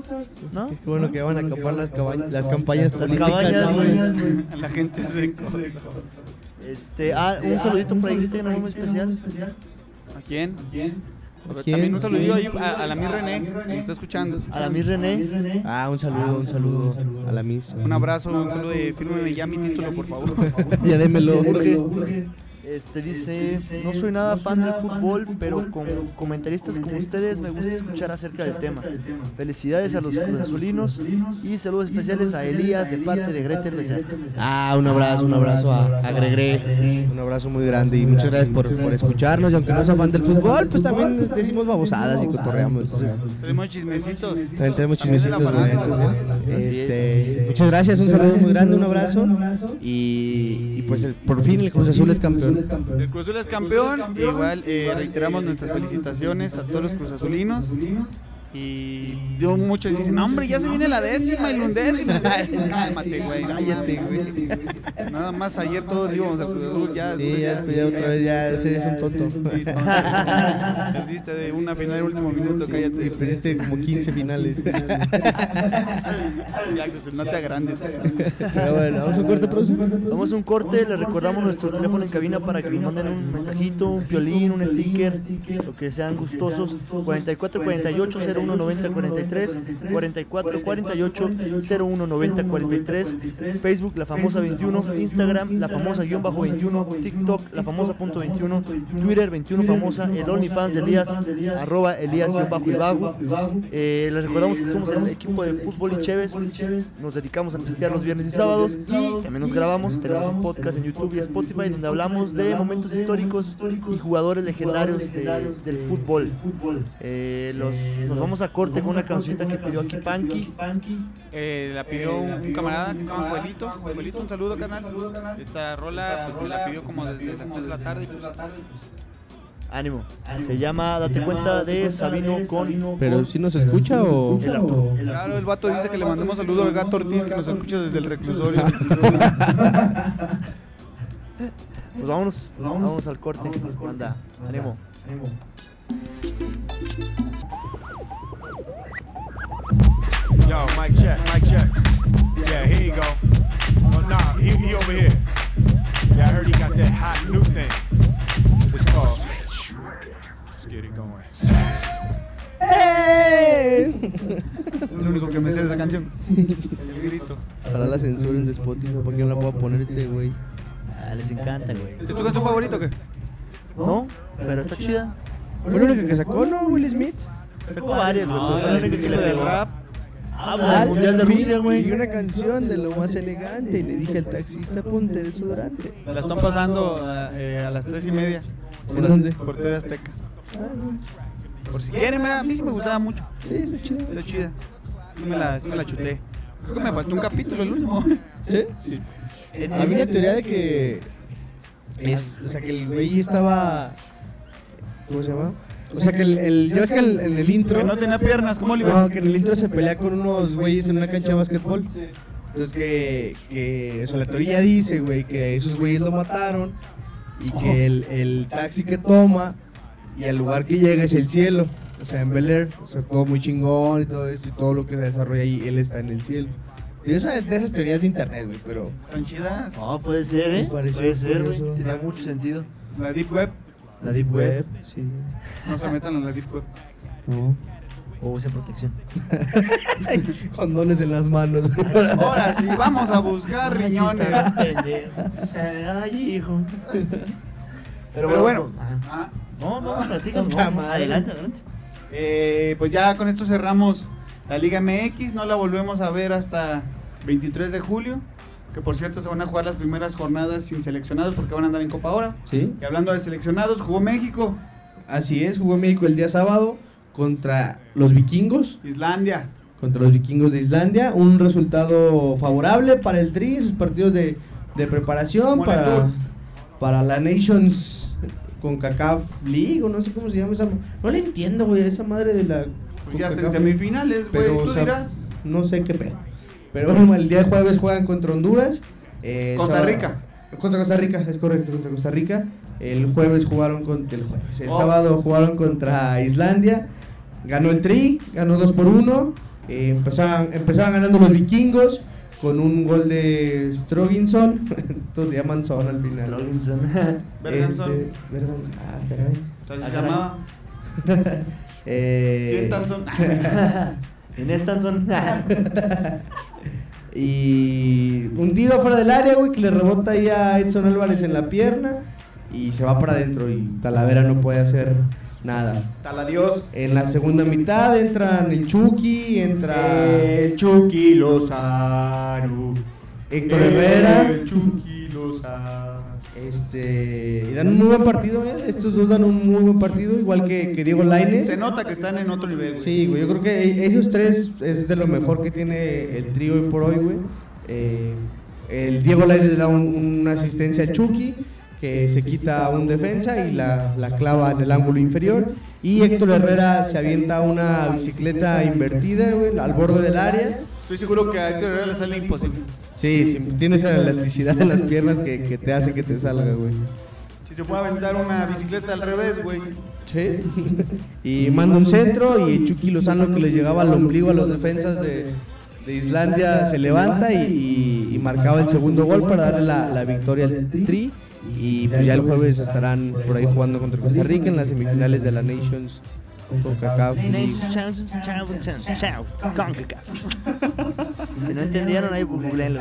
¿no? Qué bueno que van a acabar las, cabañas, las campañas Las cabañas, ¿no, güey. La gente hace cosas. Este, ah, un saludito por ahí que tenga muy especial. ¿A quién? ¿A quién? También un saludillo ahí a, a la mi René, que nos está escuchando. A la mi René. Ah, un saludo, un saludo a la misa. Un abrazo, un saludo de fírmeme ya mi título, por favor. Ya démelo. Jorge. Este dice, no soy nada fan del fútbol, pero con comentaristas como ustedes me gusta escuchar acerca del tema. Felicidades a los cruzazulinos y saludos especiales a Elías de parte de Gretel Becerra. Ah, un abrazo, un abrazo a, a Gregre. Un abrazo muy grande y muchas gracias por, por escucharnos. Y aunque no sea fan del fútbol, pues también decimos babosadas y cotorreamos. Tenemos chismecitos. también tenemos chismecitos. Farándula. entonces, Este, muchas gracias, un saludo muy grande, un abrazo. Y, y pues el- por fin el Cruz Azul es campeón. El Cruz Azul es campeón. Igual eh, reiteramos nuestras felicitaciones a todos los cruzazulinos. Y dio muchos dicen, no, hombre, ya se viene la décima y la undécima. Cálmate, güey. Cállate, güey. Nada más ayer todos íbamos al Cruz Azul. Ya, Sí, ya después ya otra vez ya ese es un tonto. Sí. Perdiste de una final en último minuto, cállate. Perdiste como 15 finales. Ya, Cruz Azul, no te agrandes. Pero bueno, vamos a un corte producción. Vamos a un corte, les recordamos nuestro teléfono en cabina para que nos manden un mensajito, un piolín, un sticker, lo que sean gustosos. 44 48 01 90 43, 44 48 01 90 43, Facebook La Famosa 21, Instagram La Famosa guion bajo 21, TikTok La Famosa punto 21, Twitter 21 Famosa, el OnlyFans de Elías, arroba Elías guion bajo y. Eh, les recordamos que somos el equipo de fútbol y Chévez, nos dedicamos a pistear los viernes y sábados y también nos grabamos, tenemos un podcast en YouTube y Spotify donde hablamos de momentos históricos y jugadores legendarios de- del fútbol. Eh, los, nos vamos a corte con una cancionita que pidió aquí Panky. Eh, la pidió un, un camarada que se llama Fuelito. Fuelito, un saludo, canal. Esta rola pues, la pidió como desde las 3 de la tarde. pues, Ánimo. Se llama Date cuenta de Sabino con Pero si nos escucha o. Claro, el vato dice que le mandemos saludo al gato Ortiz que nos escucha desde el reclusorio. Pues vámonos, vámonos al corte. Manda, ánimo. Yo, mic check, mic check. Yeah, here you go. Oh, nah, he, he over here. Yeah, I heard he got that hot new thing. It's called. Let's get it going. Es lo único que me sé de esa canción. El grito. Ojalá la censuren de Spotify porque no la puedo poner este güey. Ah, les encanta, güey. ¿Es tu canción favorita o qué? ¿No? Pero está chida. Fue la única que sacó, ¿no? Will Smith. Sacó varias, güey. fue la No, única el que le chico de pegó. rap. Ah, el Mundial de Rusia, Y güey. una canción de lo más elegante. Y le dije al taxista, ponte desodorante. La están pasando eh, a las 3 y media. ¿En dónde? Por TV Azteca. Por si quieren, a mí sí me gustaba mucho. Sí, está chido. Está chida. Sí me la, sí me la chuté. Creo que me faltó un capítulo, el último. ¿Sí? Había una teoría de que. Es, o sea, que el güey estaba. ¿Cómo se llama? O sea, que el. el ya ves que el- en el intro. Que no tenía piernas, como Oliver. No, que en el intro se pelea con unos güeyes en una cancha de básquetbol. Entonces que, que o sea, la teoría dice, güey, que esos güeyes lo mataron y que el, el taxi que toma y al lugar que llega es el cielo. O sea, en Bel Air, o sea, todo muy chingón y todo esto y todo lo que se desarrolla ahí, él está en el cielo. Es una de esas teorías de internet, güey, pero. Están chidas. No, puede ser, ¿eh? Puede ser, güey. Tenía mucho sentido. La Deep Web. La Deep Web. Sí. No se metan en la Deep Web. No. O usen protección. Condones en las manos. Ahora sí, vamos a buscar riñones. Ay, hijo. Pero bueno. Ajá. Ah, No, no, platica. Madre. adelante, adelante. eh, pues ya con esto cerramos la Liga MX. No la volvemos a ver hasta 23 de julio. Que por cierto se van a jugar las primeras jornadas sin seleccionados porque van a andar en Copa ahora. Sí. Y hablando de seleccionados, jugó México, Así es, jugó México el día sábado contra los vikingos. Islandia. contra los vikingos de Islandia. Un resultado favorable para el Tri, sus partidos de, de preparación Como la para, para la Nations con CACAF League, o no sé cómo se llama esa. No le entiendo, güey, esa madre de la. Pues ya está en semifinales, güey. Tú o sea, dirás. No sé qué pedo. Pero bueno, el día jueves juegan contra Honduras. eh, Costa sábado- Rica. Contra Costa Rica, es correcto, contra Costa Rica. El jueves jugaron contra el jueves. El Oh. sábado jugaron contra Islandia. Ganó el Tri, ganó 2 por 1. empezaban, empezaban ganando los vikingos con un gol de Stroginson. Todos se llaman Son al final. Robinson. Berganson. Este, ah, caray. Entonces Ah, se llamaba Eh, Sientanson. En Estanson. Y un tiro fuera del área, güey, que le rebota ahí a Edson Álvarez en la pierna y se va para adentro y Talavera no puede hacer nada. Tal adiós. En la segunda mitad entran el Chucky, entra El Chucky Lozano. Héctor Herrera, El Chucky Lozano. Este, y dan un muy buen partido, eh. estos dos dan un muy buen partido, igual que, que Diego Lainez. Se nota que están en otro nivel, güey. Sí, güey, yo creo que ellos tres es de lo mejor que tiene el trío hoy por hoy, güey. Eh, el Diego Lainez le da un- una asistencia al Chucky, que se quita a un defensa y la, la clava en el ángulo inferior. Y Héctor Herrera se avienta una bicicleta invertida, güey, al borde del área. Estoy seguro que a Héctor Herrera le sale imposible. Sí, sí, tiene esa elasticidad en las piernas que, que te hace que te salga, güey. Si se puede aventar una bicicleta al revés, güey. Sí. Y manda un centro y Chucky Lozano que le llegaba al ombligo a los defensas de, de Islandia se levanta y, y- y marcaba el segundo gol para darle la, la victoria al Tri. Y pues ya el jueves estarán por ahí jugando contra Costa Rica en las semifinales de la Nations con CACAF. Si no entendieron, ahí pues, googleenlo.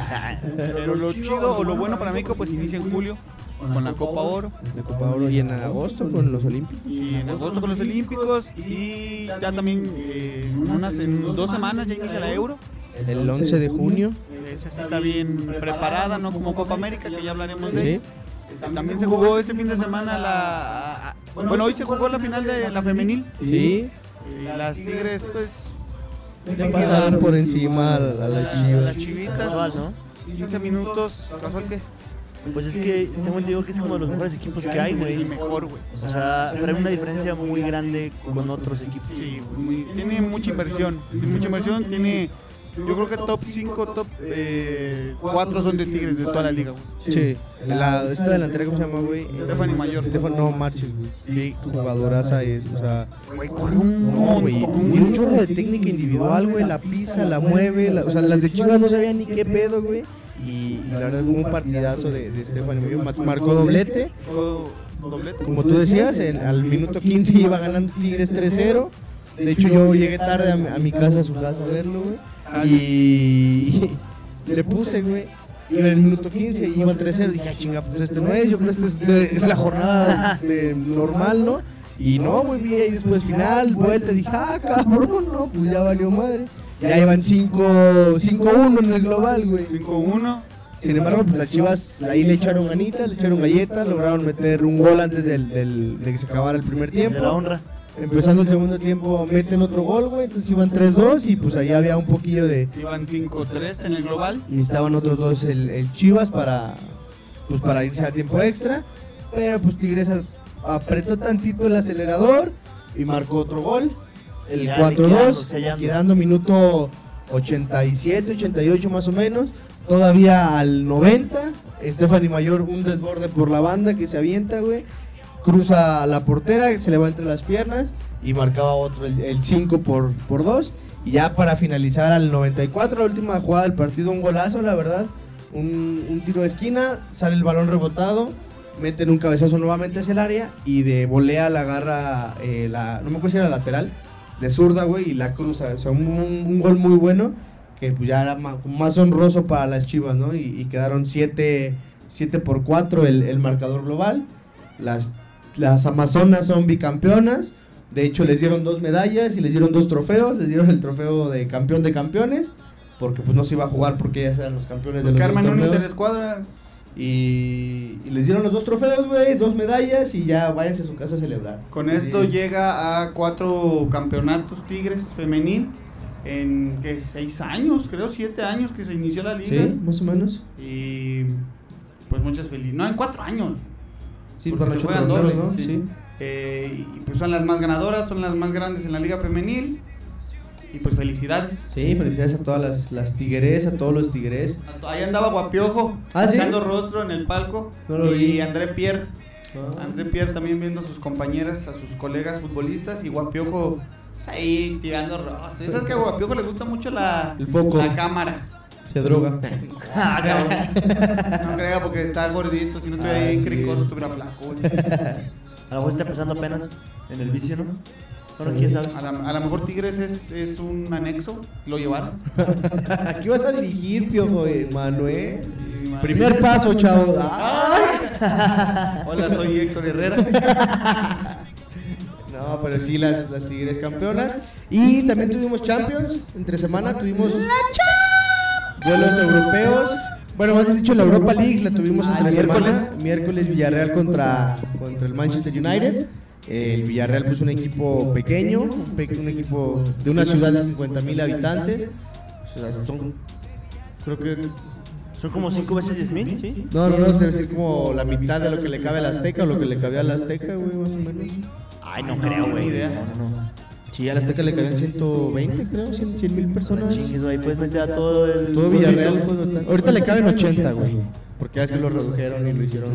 Pero lo chido o lo bueno para México, pues inicia en julio con la Copa Oro. La Copa Oro y en agosto con los Olímpicos. Y en agosto con los Olímpicos. Y ya también eh, en, unas, en dos semanas ya inicia la Euro. El 11 de junio. Esa sí está bien preparada, no como Copa América, que ya hablaremos de Sí. También se jugó este fin de semana la... Bueno, hoy se jugó la final de la femenil. Sí. Y las Tigres, pues... Le pasaron por encima a, a las a chivas. las chivitas. Casual, ¿no? 15 minutos. ¿Casual qué? Pues es que tengo entendido que es como de los mejores equipos que hay, güey. mejor, güey. O sea, pero hay una diferencia muy grande con otros equipos. Sí, muy- tiene mucha inversión. Tiene mucha inversión. Tiene, yo creo que top 5, top 4 son de Tigres de toda la liga, güey. Sí. La, esta delantera, ¿cómo se llama, güey? Stephanie Mayor. Estefan, no, Marches, güey. Qué jugadoraza es, o sea. Güey, corre un No, güey. montón, Tiene un chorro de técnica individual, güey. La pisa, la mueve. la- o sea, las de Chivas no sabían ni qué pedo, güey. Y, y la verdad, hubo un partidazo de, de Stephanie Marcó doblete. Como tú decías, en- al minuto 15 iba ganando Tigres 3-0. De hecho, yo llegué tarde a mi, a mi casa, a su casa, a verlo, güey. Y le puse, güey. Y en el minuto 15 iba 3-0. Dije, ah, chinga, pues este no es. Yo creo que este es de la jornada de normal, ¿no? Y no, güey, vi ahí después final, vuelta. Dije, ah, cabrón, no, pues ya valió madre. Ya iban 5 5-1 en el global, güey. 5-1. Sin embargo, pues las chivas ahí le echaron ganitas, le echaron galletas, lograron meter un gol antes del, del- de que se acabara el primer De la tiempo. honra. Empezando el segundo tiempo, meten otro gol, güey, entonces iban 3-2 y pues ahí había un poquillo de. Iban 5-3 en el global. Y estaban otros dos el, el Chivas para, pues, para irse a tiempo extra. Pero pues Tigres apretó tantito el acelerador y marcó otro gol. El Ya, 4-2, liquidando, sellando. quedando minuto 87, 88 más o menos. Todavía al 90, Stephanie Mayor un desborde por la banda que se avienta, güey. Cruza la portera, se le va entre las piernas y marcaba otro, el 5 por, por 2. Y ya para finalizar al 94, la última jugada del partido, un golazo, la verdad. Un, tiro de esquina, sale el balón rebotado, meten un cabezazo nuevamente hacia el área y de volea la agarra, eh, la, no me acuerdo si era la lateral, de zurda, güey, y la cruza. O sea, un, gol muy bueno que pues ya era ma- más honroso para las Chivas, ¿no? Y, y quedaron 7 por 4 el, el marcador global. Las, las Amazonas son bicampeonas. De hecho, les dieron dos medallas y les dieron dos trofeos. Les dieron el trofeo de campeón de campeones. Porque pues no se iba a jugar porque ellas eran los campeones de Los dos torneos. interescuadra. Y, y les dieron los dos trofeos, güey, dos medallas y ya váyanse a su casa a celebrar. Con esto Sí. llega a cuatro campeonatos Tigres femenil en que seis años, creo siete años que se inició la liga. Sí, más o menos. Y pues muchas felicidades. No, en cuatro años. Sí, Porque se juegan doble, ¿no? sí. sí. Eh, y pues son las más ganadoras, son las más grandes en la liga femenil. Y pues felicidades. Sí, felicidades a todas las, las tigres, a todos los tigres. Ahí andaba Guapiojo, ¿Ah, sí? rostro en el palco. No y. André Pierre. Ah. André Pierre también viendo a sus compañeras, a sus colegas futbolistas. Y Guapiojo pues, ahí tirando rostro. ¿Sabes que a Guapiojo le gusta mucho la, El foco. la cámara? Se droga. No creo porque está gordito. Si no estuviera Ah, ahí sí. cricoso, estuviera flaco. A lo mejor está empezando apenas en el vicio, ¿no? Bueno, quién sabe. A, la- a lo mejor Tigres es, es un anexo. Lo llevaron. Aquí vas a dirigir, Piojo eh, Manuel. Primer paso, chavo. Hola, soy Héctor Herrera. No, pero sí, las, las tigres campeonas. Y también tuvimos Champions. Entre semana tuvimos duelos europeos. Bueno, más dicho, la Europa League la tuvimos Ah, entre miércoles. semana. Miércoles Villarreal contra, contra el Manchester United. El Villarreal pues un equipo pequeño, un, equipo de una ciudad de 50 mil habitantes. O sea, son- creo que Son como cinco veces diez mil, ¿sí? no, no, no, es decir como la mitad de lo que le cabe al Azteca o lo que le cabía al Azteca, güey, más o menos. Ay, no creo, güey. No, no, no. Sí, al Azteca le cabían 120, creo, 100 mil personas. Chingues, ahí puedes meter a todo el. Todo Villarreal. Ahorita le caben 80, güey. Porque ya es que lo redujeron y lo hicieron.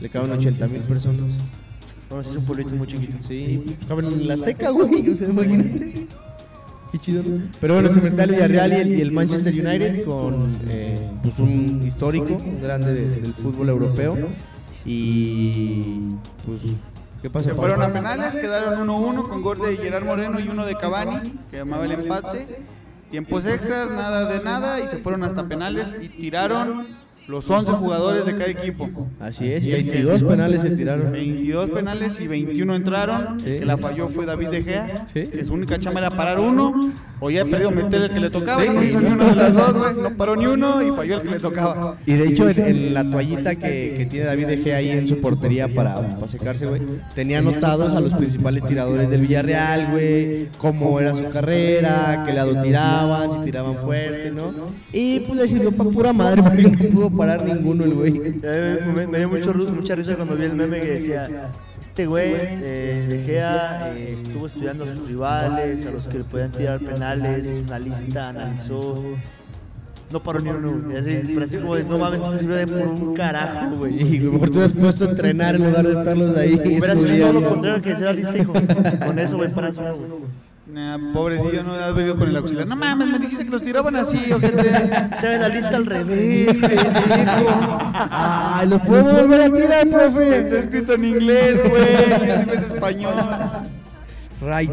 Le caben 80 mil personas. Bueno, sí, es un pueblito muy chiquito. Sí, caben en el Azteca, güey. Imagínate. Qué chido. ¿no? Pero bueno, se enfrenta el Villarreal y el, y el Manchester United con eh, pues un histórico, un grande de- del fútbol europeo. Y pues, ¿qué pasa? Se fueron a penales, quedaron 1-1 con gol de Gerard Moreno y uno de Cavani, que llamaba el empate. Tiempos extras, nada de nada, y se fueron hasta penales y tiraron los 11 jugadores de cada equipo. Así es, 22 penales se tiraron. 22 penales y 21 entraron. El que la falló fue David De Gea, Sí. que su única chamba era parar uno. O ya perdido meter el que le tocaba, Sí. no hizo ni uno de las dos, güey. No paró ni uno y falló el que le tocaba. Y de hecho, en, en la toallita que, que tiene David De Gea ahí en su portería para, para secarse, güey, tenía anotados a los principales tiradores del Villarreal, güey, cómo era su carrera, qué lado tiraban, si tiraban fuerte, ¿no? Y pues le sirvió para pura madre, porque no pudo parar ninguno el güey. Eh, me, me dio mucho, mucha risa cuando vi el meme que decía, este güey eh, De Gea eh, estuvo estudiando a sus rivales, a los que le podían tirar penales, hizo una lista, analizó, no paró ni uno, güey. Así, pero así como, de, no mames, no de por un carajo, güey. Y mejor te hubieras puesto a entrenar en lugar de estarlos ahí. Hubieras hecho todo lo contrario que hacer la lista, hijo. Con eso, güey, para eso, güey. Nah, pobrecillo, no has venido con el auxiliar. No mames, me dijiste que los tiraban así, ojete. Trae la lista al revés, pendejo. Ay, ¿los podemos volver a tirar, Está profe? escrito en inglés, güey. Y encima es español. Right.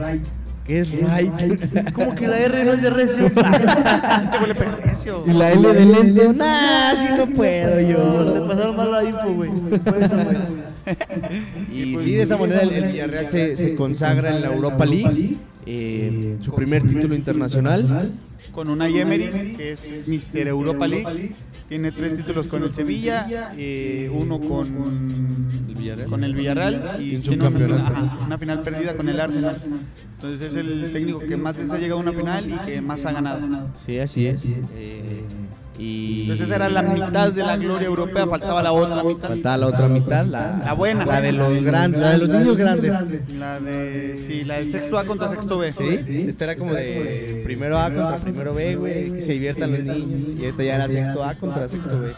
¿Qué es right? Como que la R no es de recio. Y la L de lento, nah, así no puedo Le yo. pasaron mal la info, güey. Y sí, de esa manera el, Villarreal se consagra en la Europa League, eh, su primer título internacional. Con una Emery, que es Mister Europa League. Tiene tres títulos con el Sevilla, eh, uno con El Villarreal. con el Villarreal y tiene una, subcampeonato. ajá, una final perdida con el Arsenal. Entonces es el técnico que más veces ha llegado a una final y que más ha ganado. Sí, así es. Eh, Y Entonces esa era la mitad de la gloria europea, faltaba la otra mitad. Faltaba la otra mitad, la, La buena. La de los grandes, la de los niños grandes. La de, sí, la de sexto A contra sexto B. Sí, esta era como de primero A contra primero B, güey, que se diviertan los niños. Y esta ya era sexto A contra sexto B.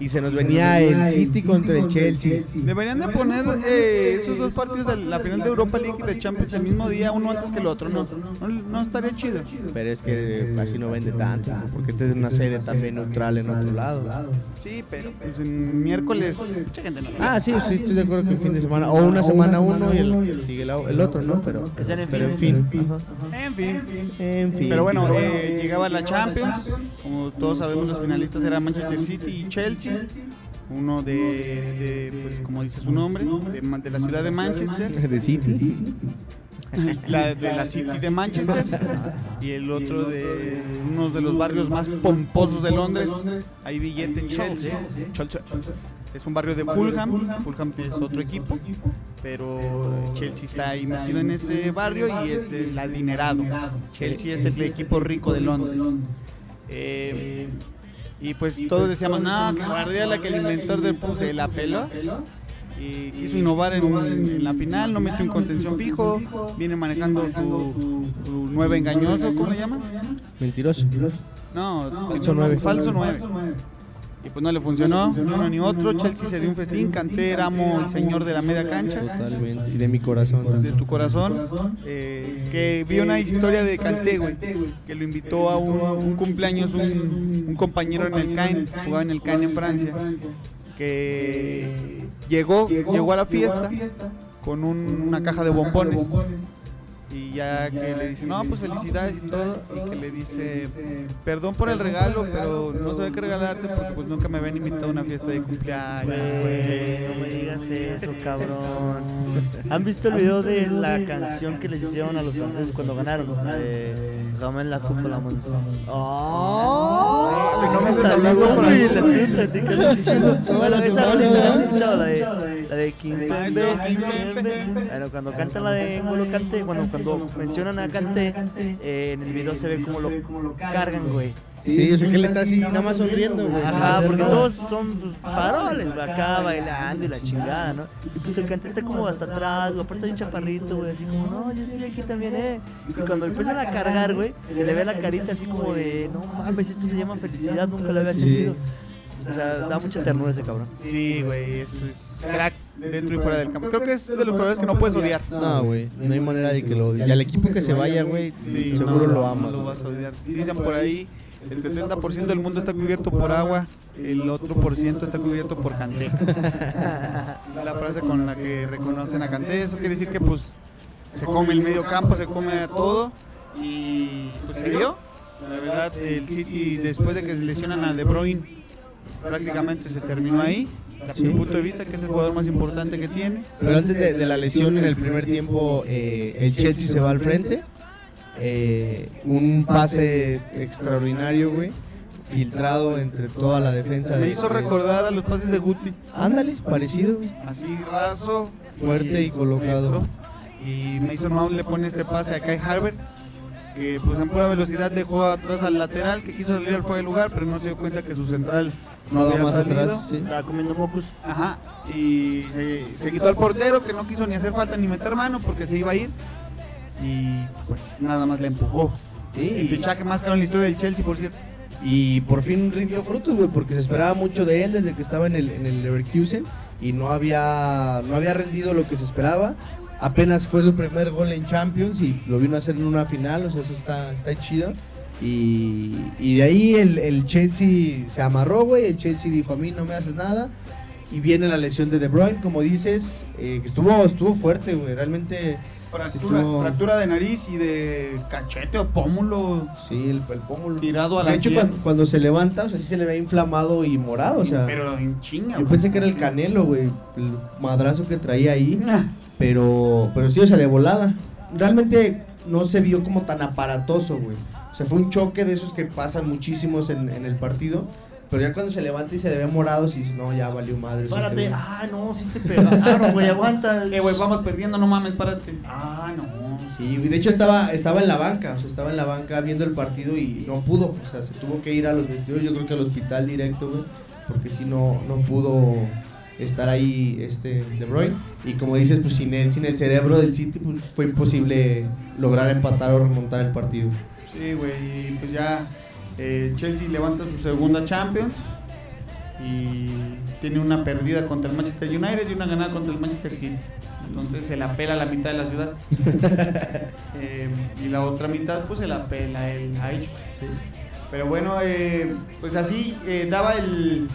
Y se nos venía el City contra el Chelsea. Deberían de poner eh, esos dos partidos de la final de Europa League y de Champions el mismo día, uno antes que el otro, ¿no? No, no estaría chido. Pero es que así no vende tanto, porque esta es una sede también neutral en otro lado. Sí, pero pues en miércoles mucha gente no. Ah, sí, sí, estoy de acuerdo que el fin de semana, o una semana uno y el, sigue el otro, ¿no? Pero, sean en pero en fin. En fin. En fin. Pero bueno, eh, llegaba la Champions. Como todos sabemos, los finalistas eran Manchester City y Chelsea. Uno de, de, pues como dice su nombre, de, de la ciudad de Manchester. de City. la de la City de Manchester y el otro de uno de los barrios más pomposos de Londres. Hay billete en Chelsea. Chelsea. Es un barrio de Fulham. Fulham es otro equipo, pero Chelsea está ahí metido en ese barrio y es el adinerado. Chelsea es el equipo rico de Londres. Eh, y pues todos decíamos, no, que Guardiola, que el inventor del fútbol se la peló y quiso innovar en, un- en la final, no metió un contención fijo, viene manejando su, su nueve engañoso, ¿cómo le llaman? Mentiroso. No, Falso nueve. Falso nueve. Y pues no le funcionó, ni uno ni otro. Chelsea se dio un festín, Canté era amo y señor de la media cancha, Totalmente. Y de mi corazón. de tu corazón. eh, que vi una historia de Canté, güey, que lo invitó a un, un cumpleaños un, un compañero en el Caen, jugaba en el Caen en Francia, que llegó, llegó a la fiesta con un- una caja de bombones. Y ya que le dice, no, pues felicidades y todo. Y que le dice, perdón por el regalo, pero no sabía qué regalarte porque pues nunca me habían invitado a una fiesta de cumpleaños, Güey, no me digas eso, cabrón. ¿Han visto el video de la canción que les hicieron a los franceses cuando ganaron? La de Ramén la Copa la Monza. Pues no me por ahí. la estoy platicando. Bueno, esa rola la han escuchado, la de, la de King. Bueno, cuando cantan la de Ngolo Kanté, cuando, cuando mencionan a Kanté, eh, en el video se ve como lo cargan, güey. Sí, yo sé que él está así, nada más sonriendo, güey. Ajá, porque todos son pues, paroles, güey, acá bailando y la chingada, ¿no? Y pues el cante está como hasta atrás, güey, aparte hay un chaparrito, güey, así como, no, yo estoy aquí también, eh. Y cuando empiezan a cargar, güey, se le ve la carita así como de, no mames, esto se llama felicidad, nunca lo había sentido. O sea, da mucha ternura ese cabrón. Sí, güey, eso es crack dentro y fuera del campo. Creo que es de los jugadores que no puedes odiar. No, güey, no hay manera de que lo... Y al equipo que se vaya, güey, Sí, seguro no, lo no ama. lo vas a odiar. Dicen por ahí, el 70% del mundo está cubierto por agua, el otro por ciento está cubierto por Canté. La frase con la que reconocen a Canté, eso quiere decir que pues se come el medio campo, se come a todo y pues se vio. La verdad, el City después de que se lesionan a De Bruyne, prácticamente se terminó ahí. Desde mi punto de vista, que es el jugador más importante que tiene. Pero antes de, de la lesión en el primer tiempo, eh, el Chelsea se va al frente. Eh, un pase extraordinario, güey. Filtrado entre toda la defensa. Me de- hizo recordar a los pases de Guti. Ándale, parecido, güey. Así raso, Fuerte y colocado. eso. Y Mason Mount le pone este pase a Kai Harvard, que pues en pura velocidad dejó atrás al lateral, que quiso salir al fuera del lugar, pero no se dio cuenta que su central no había más salido. atrás, sí. Estaba comiendo mocos. Ajá, y se, se quitó al portero, que no quiso ni hacer falta ni meter mano porque se iba a ir. Y pues nada más le empujó. El Sí, fichaje más caro en la historia del Chelsea, por cierto. y por fin rindió frutos, güey, porque se esperaba mucho de él desde que estaba en el, en el Leverkusen y no había, no había rendido lo que se esperaba. Apenas fue su primer gol en Champions y lo vino a hacer en una final, o sea, eso está, está chido. Y, y de ahí el, el Chelsea se amarró, güey, el Chelsea dijo a mí no me haces nada. Y viene la lesión de De Bruyne, como dices, eh, que estuvo, estuvo fuerte, güey, realmente... Fractura, estuvo- fractura de nariz y de cachete o pómulo Sí, el, el pómulo. tirado a la De hecho, cuando, cuando se levanta, o sea, sí se le ve inflamado y morado, o sea... pero en chinga. Yo güey. pensé que era el canelo, güey, el madrazo que traía ahí, pero, pero sí, o sea, de volada. Realmente no se vio como tan aparatoso, güey. O sea, fue un choque de esos que pasan muchísimos en, en el partido, pero ya cuando se levanta y se le ve morado, dices, no, ya valió madre. Párate. este güey". Ah, no, sí te pegaron, güey, aguanta. Eh, güey, vamos perdiendo, no mames, párate. Ah, no, Sí, y de hecho estaba, estaba en la banca, o sea, estaba en la banca viendo el partido y no pudo, o sea, se tuvo que ir a los vestidores, yo creo que al hospital directo, güey, porque si no, no pudo estar ahí este De Bruyne. Y como dices, pues sin él, sin el cerebro del City, pues fue imposible lograr empatar o remontar el partido. Sí, güey, pues ya eh, Chelsea levanta su segunda Champions y tiene una perdida contra el Manchester United y una ganada contra el Manchester City. Entonces se la pela la mitad de la ciudad. Eh, y la otra mitad pues se la pela él, a ellos. Pero bueno, eh, pues así daba el,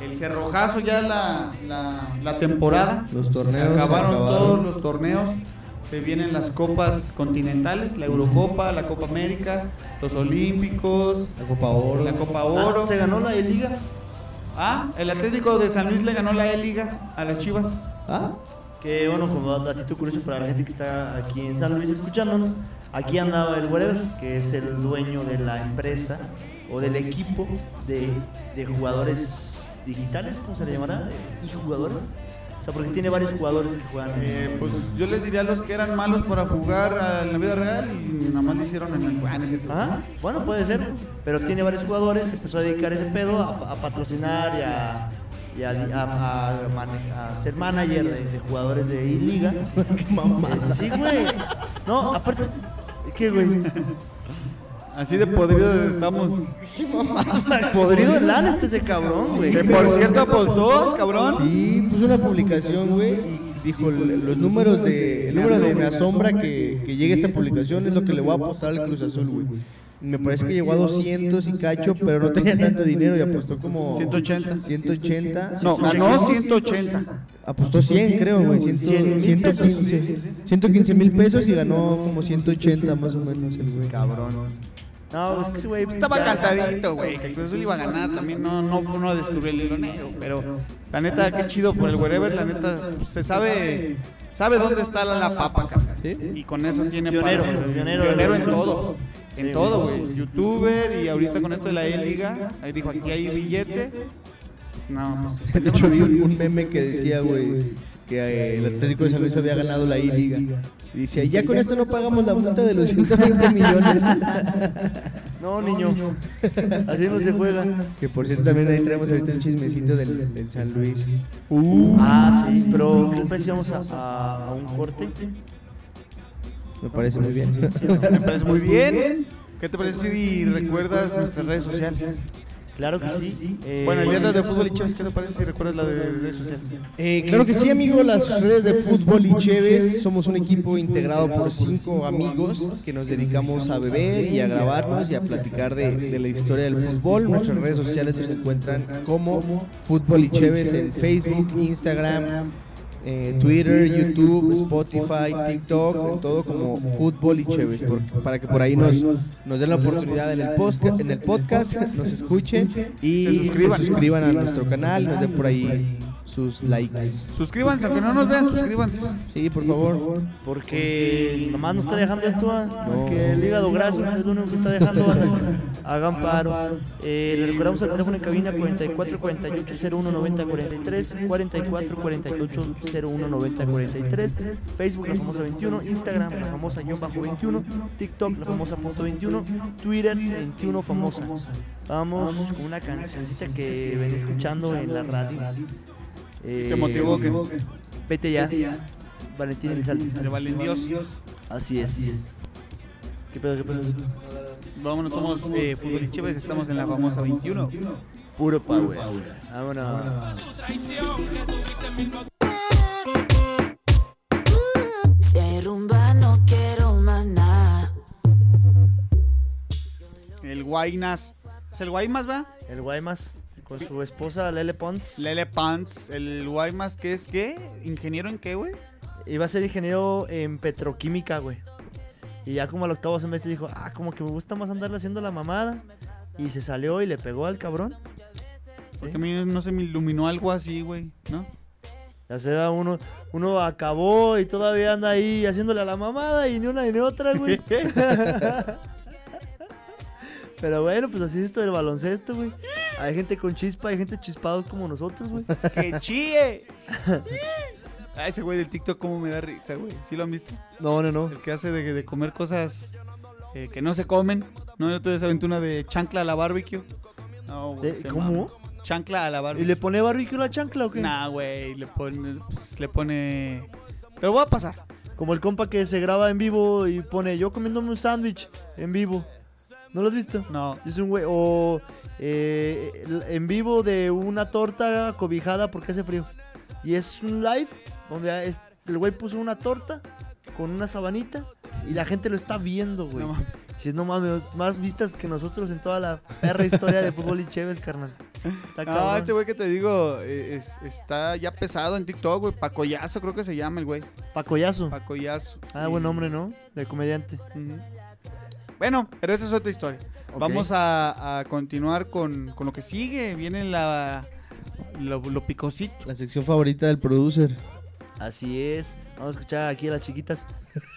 el cerrojazo ya la, la, la temporada. Los torneos Se acabaron, se acabaron. todos los torneos. Se vienen las copas continentales, la Eurocopa, la Copa América, los Olímpicos, La Copa Oro. la Copa Oro. Ah, se ganó la de Liga. Ah, el Atlético de San Luis le ganó la E-Liga a las Chivas. Ah, Que bueno, como datito curioso para la gente que está aquí en San Luis escuchándonos, aquí andaba el Wherever, que es el dueño de la empresa o del equipo de, de jugadores digitales, ¿cómo se le llamará? ¿Y jugadores? O sea, porque tiene varios jugadores que juegan. Eh, pues yo les diría a los que eran malos para jugar en la vida real y nada más lo hicieron en el. No es cierto. Ah, bueno, puede ser, pero tiene varios jugadores, se empezó a dedicar ese pedo a, a patrocinar y a, y a, a- a mane- a ser manager de, de jugadores de I-Liga. qué mamada. Sí, güey. No, aparte, ¿qué, güey? Así de podridos estamos. Podrido el lana este ese cabrón, güey. Que por cierto apostó, cabrón. Sí, puso una publicación, güey, y dijo "L- los números de el número de me asombra que, que llegue esta publicación es lo que le voy a apostar al Cruz Azul, güey. Me parece que llegó a 200 y cacho, pero no tenía tanto dinero y apostó como 180. 180. No, ganó 180. Apostó 100, creo, güey. 100, 100 mil 115, 115 mil pesos y ganó como 180 más o menos el güey. Cabrón. No, es que ese güey. Estaba ya- cantadito, güey, que el Cruz Azul iba a ganar. También no, no, no descubrió el hilo negro. Pero la neta, qué chido por el wherever. La neta, pues, se sabe sabe dónde está la, la papa, cabrón. Y con eso tiene Pionero, para- pionero. pionero en todo. En Sí, todo, güey. Youtuber y ahorita con esto de la E-Liga. Ahí dijo, aquí hay billete. No, pues, De hecho, vi un meme que decía, güey, que eh, el Atlético de San Luis había ganado la I-Liga. Y decía, ya con esto no pagamos la multa de los 120 millones. No, niño. Así no se juega. Que por cierto, también ahí traemos ahorita un chismecito del, del San Luis. Ah, sí, pero ¿qué les vamos a, a- a un corte? Me parece muy bien. me parece muy bien. ¿Qué te parece si recuerdas nuestras redes sociales? Claro que sí. Eh, Bueno, el día de fútbol y chéves, ¿qué te parece si recuerdas la de redes sociales? Eh, claro que sí, amigo. Las redes de fútbol y Cheves somos un equipo integrado por cinco amigos que nos dedicamos a beber y a grabarnos y a platicar de, de la historia del fútbol. Nuestras redes sociales nos encuentran como Fútbol y Cheves en Facebook, Instagram, eh, Twitter, YouTube, Spotify, TikTok, en todo como Fútbol y Cheves, por- para que por ahí nos, nos den la oportunidad en el, podcast, en el podcast, nos escuchen y Se suscriban. se suscriban a nuestro canal, nos den por ahí sus likes. Suscríbanse, aunque no nos vean, suscríbanse. Sí, por favor. Porque nomás no está dejando esto, ah, No. que el hígado graso es lo único que está dejando. banda. Hagan paro. Eh, le recordamos el teléfono en cabina 44 48 01 90 43, 44 48 01 90 43, Facebook la famosa 21, Instagram la famosa guion bajo 21, TikTok la famosa punto 21, Twitter 21 famosa. Vamos con una cancioncita que ven escuchando en la radio. Eh, ¿Te motivó que Vete ya. Valentín Elizalde. de valen Dios? Así es. ¿Qué pedo, qué pedo? Vámonos, somos eh, Fútbol y Chéves, estamos en la famosa 21. Puro power. Vámonos. Si hay rumba no quiero más nada. El Guaynas. ¿Es el Guaymas, va? El Guaymas con su esposa Lele Pons. Lele Pants. El Guaymas, ¿qué es qué? ¿Ingeniero en qué, güey? Iba a ser ingeniero en petroquímica, güey. Y ya como al octavo semestre dijo, ah, como que me gusta más andarle haciendo la mamada. Y se salió y le pegó al cabrón. Porque a mí no se me iluminó algo así, güey, ¿no? Ya se va uno, uno acabó y todavía anda ahí haciéndole a la mamada y ni una ni otra, güey. Pero bueno, pues así es esto del baloncesto, güey. Hay gente con chispa, hay gente chispados como nosotros, güey. ¡Que chille! Ah, ese güey del TikTok, cómo me da risa, güey. ¿Sí lo han visto? No, no, no. El que hace de, de comer cosas eh, que no se comen. ¿No? Yo te aventó una de chancla a la barbecue. No, güey. Se ¿cómo? mama. Chancla a la ¿Y barbecue. le pone barbecue a la chancla o qué? Nah, güey. Le pone, pues, le pone. Te lo voy a pasar. Como el compa que se graba en vivo y pone yo comiéndome un sándwich en vivo. ¿No lo has visto? No. Es un güey. O eh, en vivo de una torta cobijada porque hace frío. Y es un live donde es- el güey puso una torta con una sabanita y la gente lo está viendo, güey. No mames. Si es no mames, más vistas que nosotros en toda la perra historia de fútbol y chéves, carnal. Está No, cabrón. este güey que te digo eh, es- está ya pesado en TikTok, güey. Pacoyazo creo que se llama el güey. Pacoyazo. Pacoyazo. Ah, Y- buen nombre, ¿no? De comediante. Ujú. Bueno, pero esa es otra historia. Vamos a, a continuar con, con lo que sigue. Viene la, lo, lo picosito. La sección favorita del producer. Así es. Vamos a escuchar aquí a las chiquitas.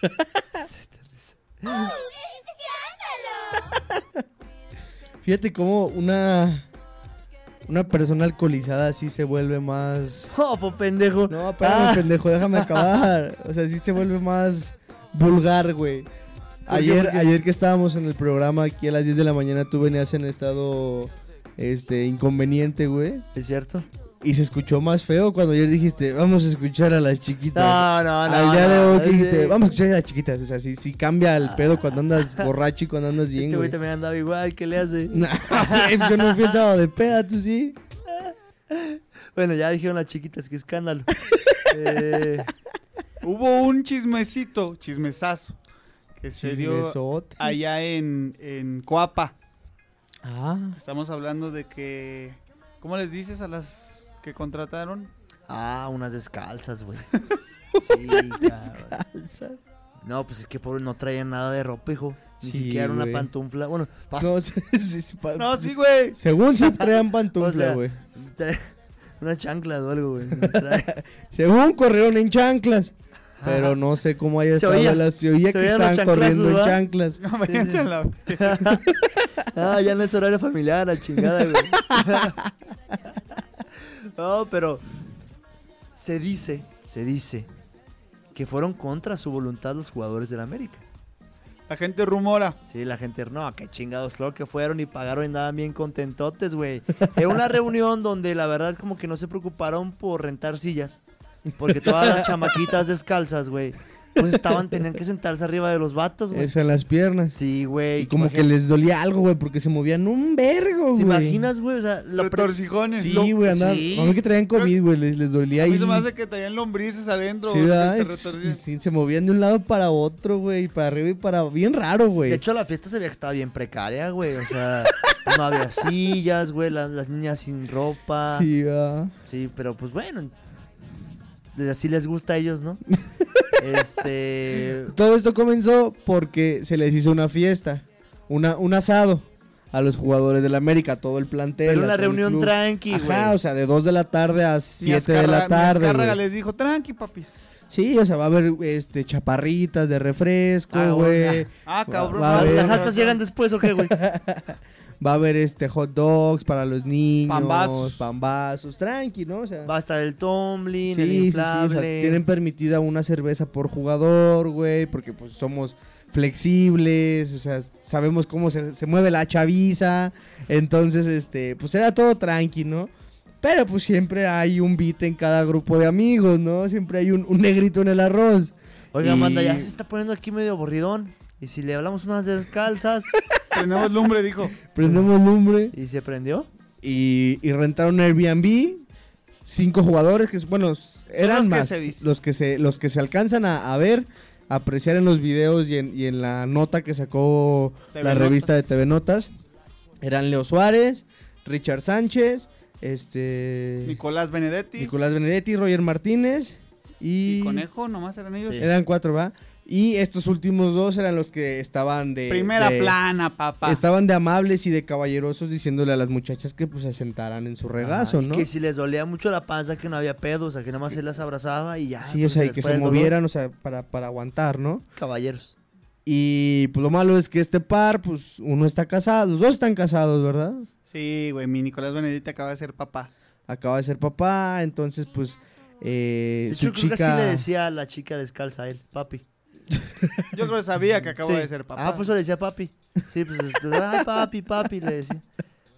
Fíjate cómo una una persona alcoholizada sí se vuelve más ¡Oh, po pendejo! No, espérame, Ah. pendejo, déjame acabar. O sea, sí se vuelve más vulgar, güey. Ayer, ayer que estábamos en el programa aquí a las 10 de la mañana, tú venías en estado este inconveniente, güey. ¿Es cierto? Y se escuchó más feo cuando ayer dijiste, vamos a escuchar a las chiquitas. No, no, no. Al día de no, hoy que este- dijiste, vamos a escuchar a las chiquitas. O sea, sí, sí cambia el pedo cuando andas borracho y cuando andas bien, Este güey también andaba igual, ¿qué le hace? Nah, güey, yo no fui el sábado de peda, tú sí. Bueno, ya dijeron las chiquitas, qué escándalo. eh, Hubo un chismecito, chismesazo, que se dio allá en, en Coapa. Ah. Estamos hablando de que... ¿Cómo les dices a las que contrataron? ah, unas descalzas, güey. Sí, cabrón. No, pues es que pobre no traían nada de ropa, hijo. Ni Sí, siquiera una güey. pantufla. Bueno, pa- No, sí, sí, pa- No, sí, güey. Según se traían pantufla, O sea, güey. trae- una chancla o algo, güey. Según corrieron en chanclas. Pero no sé cómo haya Se estado oía. la se oía Se que estaban corriendo en chanclas. No, a la... Ah, ya no es horario familiar, la chingada, güey. no, pero se dice, se dice que fueron contra su voluntad los jugadores del América. La gente rumora. Sí, la gente, no, qué chingados, claro que fueron y pagaron y andaban bien contentotes, güey. Era una reunión donde la verdad como que no se preocuparon por rentar sillas. Porque todas las chamaquitas descalzas, güey, pues estaban, tenían que sentarse arriba de los vatos, güey. En las piernas. Sí, güey. Y como que les dolía algo, güey, porque se movían un vergo, ¿Te güey. imaginas, güey? O sea, la pre- Retorcijones. Sí, güey, andaban. Sí. A mí que traían COVID, güey, les, les dolía A ahí. mí se me hace que traían lombrices adentro. Sí, güey, que ¿verdad? se Y retorcían. sí, se movían de un lado para otro, güey, para arriba y para... Bien raro, güey. De hecho, la fiesta se veía que estaba bien precaria, güey. O sea, no había sillas, güey. Las, las niñas sin ropa. Sí. Sí, va. pero pues bueno. Así les gusta a ellos, ¿no? este. Todo esto comenzó porque se les hizo una fiesta, una, un asado a los jugadores del América, todo el plantel. Pero una reunión tranqui, güey. Ajá, o sea, de 2 de la tarde a Mi 7 de la tarde. Les dijo, tranqui, papis. Sí, o sea, va a haber este chaparritas de refresco, Ah, güey. Ah, cabrón. Va a ¿Las- haber- ¿Las altas llegan después o qué, güey? Va a haber este hot dogs para los niños, Pambazos. pambazos, tranqui, ¿no? O sea, Va a estar el tumbling, Sí, el sí, sí, o inflable. sea, tienen permitida una cerveza por jugador, güey, porque pues somos flexibles, o sea, sabemos cómo se, se mueve la chaviza, entonces, este, pues era todo tranqui, ¿no? Pero pues siempre hay un beat en cada grupo de amigos, ¿no? Siempre hay un, un negrito en el arroz. Oiga, Y- manda, ya se está poniendo aquí medio aburridón. Y si le hablamos unas descalzas. Tenemos lumbre, dijo. Prendemos lumbre ¿Y se prendió? y, y rentaron Airbnb. Cinco jugadores que, bueno, eran los que más se dice. los que se los que se alcanzan a, a ver, a apreciar en los videos y en, y en la nota que sacó TV la Notas. revista de TV Notas. Eran Leo Suárez, Richard Sánchez, este Nicolás Benedetti. Nicolás Benedetti, Roger Martínez y, Y Conejo, nomás eran ellos. Sí. Eran cuatro, ¿va? Y estos últimos dos eran los que estaban de Primera de- plana, papá. Estaban de amables y de caballerosos diciéndole a las muchachas que pues se sentaran en su regazo, Ajá, y ¿no? Que si les dolía mucho la panza, que no había pedo, o sea, que nada más se las abrazaba y ya. Sí, o pues, sea, y que se dolor. movieran, o sea, para, para aguantar, ¿no? Caballeros. Y pues lo malo es que este par, pues uno está casado, los dos están casados, ¿verdad? Sí, güey, mi Nicolás Benedetti acaba de ser papá. Acaba de ser papá, entonces pues eh, De su creo que chica... así le decía a la chica descalza a él, papi. Yo creo que sabía que acabo Sí. de ser papá. Ah, pues le decía papi. Sí, pues, este, ay, papi, papi, le decía.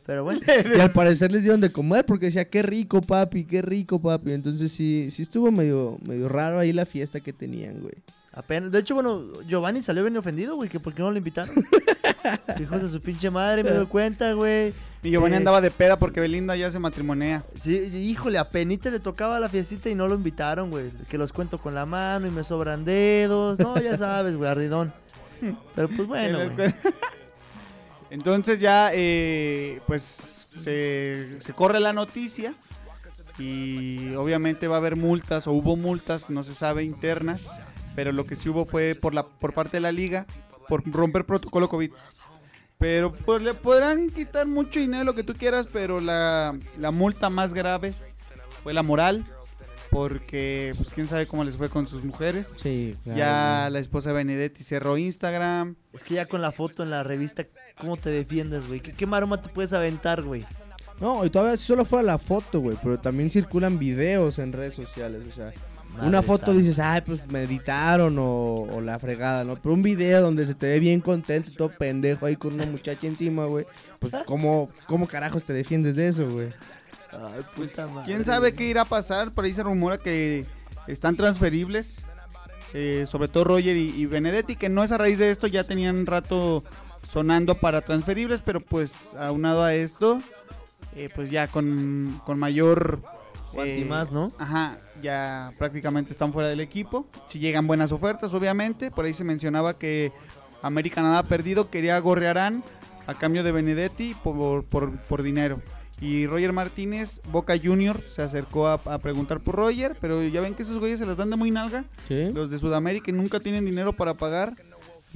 Pero bueno. Y al parecer les dieron de comer porque decía, qué rico, papi, qué rico, papi. Entonces sí, sí estuvo medio, medio raro ahí la fiesta que tenían, güey. Apenas, de hecho, bueno, Giovanni salió bien ofendido, güey, que por qué no lo invitaron. Hijos de su pinche madre, me doy cuenta, güey. Y Giovanni Eh, andaba de peda porque Belinda ya se matrimonea. Sí, híjole, a penita le tocaba la fiestita y no lo invitaron, güey. Que los cuento con la mano y me sobran dedos. No, ya sabes, güey, ardidón. Pero pues bueno, güey. Entonces ya, eh, pues, se, se corre la noticia y obviamente va a haber multas o hubo multas, no se sabe, internas, pero lo que sí hubo fue por, la, por parte de la liga por romper protocolo COVID. Pero pues, le podrán quitar mucho dinero, lo que tú quieras, pero la, la multa más grave fue la moral, porque pues quién sabe cómo les fue con sus mujeres. Sí, claro, Ya la esposa de Benedetti cerró Instagram. Es que ya con la foto en la revista, ¿cómo te defiendes, güey? ¿Qué, qué maroma te puedes aventar, güey? No, y todavía si solo fuera la foto, güey, pero también circulan videos en redes sociales, o sea, Madre una foto santa. dices, ay, pues me editaron o, o la fregada, ¿no? Pero un video donde se te ve bien contento y todo pendejo ahí con una muchacha encima, güey, pues ¿cómo, cómo carajos te defiendes de eso, güey? Ay, Pues, puta madre. ¿Quién sabe qué irá a pasar? Por ahí se rumora que están transferibles. eh, sobre todo Roger y, y Benedetti, que no es a raíz de esto, ya tenían rato sonando para transferibles, pero pues aunado a esto, eh, pues ya con, con mayor... Cuanti eh, más, ¿no? Ajá, ya prácticamente están fuera del equipo. Si llegan buenas ofertas, obviamente. Por ahí se mencionaba que América nada perdido quería a Gorrearán a cambio de Benedetti por, por, por dinero. Y Roger Martínez, Boca Junior, se acercó a, a preguntar por Roger, pero ya ven que esos güeyes se las dan de muy nalga. Sí. Los de Sudamérica nunca tienen dinero para pagar.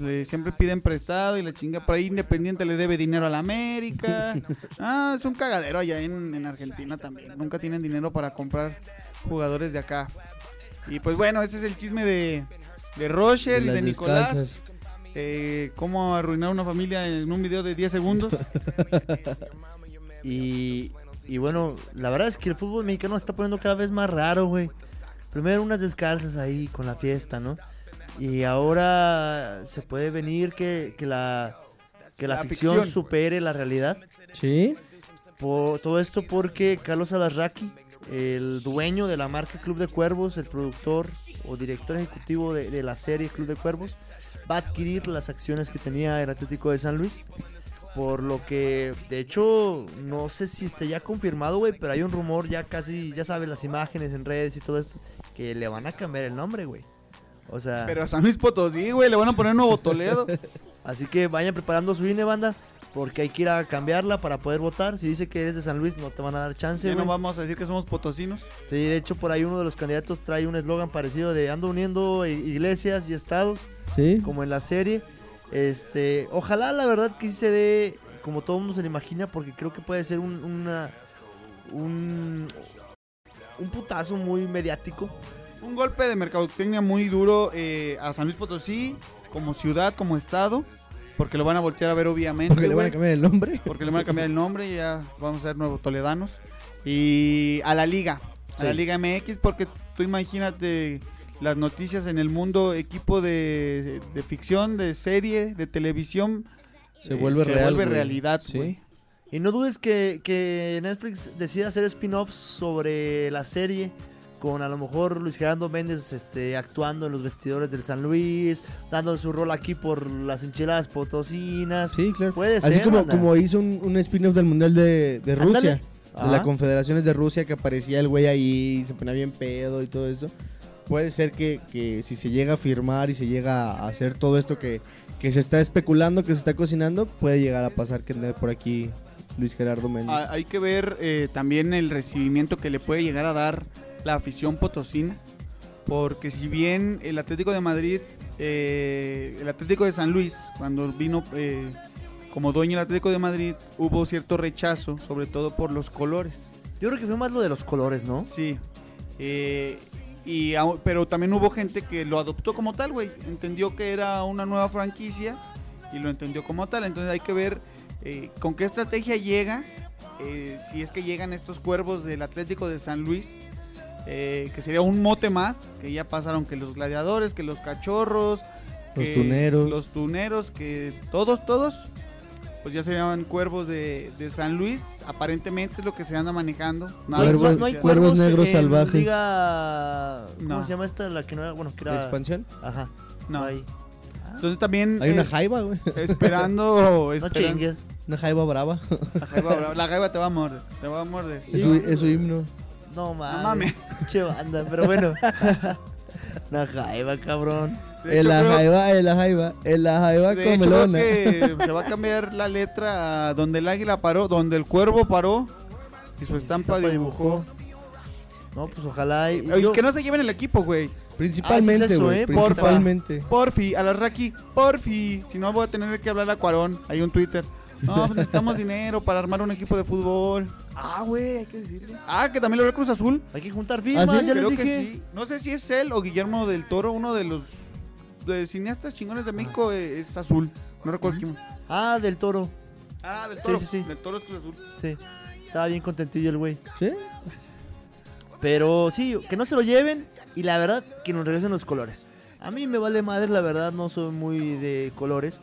Le- siempre piden prestado y la chinga por ahí Independiente le debe dinero a la América. Ah, es un cagadero allá en, en Argentina también. Nunca tienen dinero para comprar jugadores de acá. Y pues bueno, ese es el chisme de, de Roger De y de Nicolás. descalzas. Eh, cómo arruinar una familia en un video de 10 segundos. Y, y bueno, la verdad es que el fútbol mexicano se está poniendo cada vez más raro, güey. Primero unas descalzas ahí con la fiesta, ¿no? Y ahora se puede venir que, que la, que la, La ficción, ficción. supere la realidad. Sí. Por, todo esto porque Carlos Alarraqui, el dueño de la marca Club de Cuervos, el productor o director ejecutivo de, de la serie Club de Cuervos, va a adquirir las acciones que tenía el Atlético de San Luis. Por lo que, de hecho, no sé si esté ya confirmado, güey, pero hay un rumor ya casi, ya sabes, las imágenes en redes y todo esto, que le van a cambiar el nombre, güey. O sea, Pero a San Luis Potosí, güey, le van a poner Nuevo Toledo. así que vayan preparando su INE, banda, porque hay que ir a cambiarla para poder votar. Si dice que eres de San Luis, no te van a dar chance, Ya no vamos a decir que somos potosinos. Sí, de hecho por ahí uno de los candidatos trae un eslogan parecido de ando uniendo iglesias y estados, Sí. como en la serie. Este, ojalá la verdad que sí se dé como todo el mundo se lo imagina, porque creo que puede ser un, una, un, un putazo muy mediático. Un golpe de mercadotecnia muy duro eh, a San Luis Potosí, como ciudad, como estado, porque lo van a voltear a ver obviamente. Porque le van a cambiar el nombre. porque le van a cambiar el nombre y ya vamos a ser nuevos toledanos. Y a la liga, a la. Liga MX, porque tú imagínate las noticias en el mundo, equipo de, de ficción, de serie, de televisión, Se eh, vuelve se real. vuelve realidad, Sí. Y no dudes que, que Netflix decida hacer spin-offs sobre la serie. Con a lo mejor Luis Gerardo Méndez este, actuando en los vestidores del San Luis, dando su rol aquí por las enchiladas potosinas. Sí, claro. Puede Así ser, como, como hizo un, un spin-off del Mundial de, de Rusia. Ándale. De la Ajá. Confederaciones de Rusia que aparecía el güey ahí, se ponía bien pedo y todo eso. Puede ser que, que si se llega a firmar y se llega a hacer todo esto que, que se está especulando, que se está cocinando, puede llegar a pasar que por aquí Luis Gerardo Méndez. Ah, Hay que ver eh, también el recibimiento que le puede llegar a dar la afición potosina. Porque si bien el Atlético de Madrid, eh, el Atlético de San Luis, cuando vino eh, como dueño del Atlético de Madrid, hubo cierto rechazo, sobre todo por los colores. Yo creo que fue más lo de los colores, ¿no? Sí. Eh, y, pero también hubo gente que lo adoptó como tal, güey. Entendió que era una nueva franquicia y lo entendió como tal. Entonces hay que ver eh, con qué estrategia llega. eh, si es que llegan estos cuervos del Atlético de San Luis eh, que sería un mote más, que ya pasaron que los gladiadores, que los cachorros, Los que tuneros. los tuneros, que todos, todos, pues ya serían cuervos de, de San Luis, aparentemente es lo que se anda manejando. Nada hay- Cuervos- no hay cuervos negros en salvajes. Liga... ¿Cómo No. se llama esta? La que no era... Bueno, que ¿De era... expansión? Ajá. No. Ahí. Entonces también Hay una eh, jaiba, güey. esperando, No chingues. Una jaiba brava. La jaiba, la jaiba te va a morder, te va a morder. Es su, es su himno. No mames. mames. Che banda, pero bueno. Una jaiba, cabrón. De En hecho, la creo- jaiba, en la jaiba, en la jaiba De hecho, creo comelona. que se va a cambiar la letra a donde el águila paró, donde el cuervo paró y su estampa dibujó. No, pues ojalá. y- yo- que no se lleven el equipo, güey. Principalmente, Ah, sí es eso. ¿eh? Porfa. Principalmente. Porfi, a la Raki, porfi. Si no, voy a tener que hablar a Cuarón. Hay un Twitter. No, pues necesitamos dinero para armar un equipo de fútbol. Ah, güey, hay que decirle. Ah, que también lo ve Cruz Azul. Hay que juntar firmas, ¿Ah, sí? ya les Creo dije. que sí. No sé si es él o Guillermo del Toro, uno de los de cineastas chingones de México eh, es azul. No recuerdo quién. Ah, del toro. Ah, del Sí, Toro. sí, sí. Del Toro es Cruz Azul. Sí. Estaba bien contentillo el güey. ¿Sí? Pero sí, que no se lo lleven y la verdad que nos regresen los colores. A mí me vale madre, la verdad, no soy muy de colores.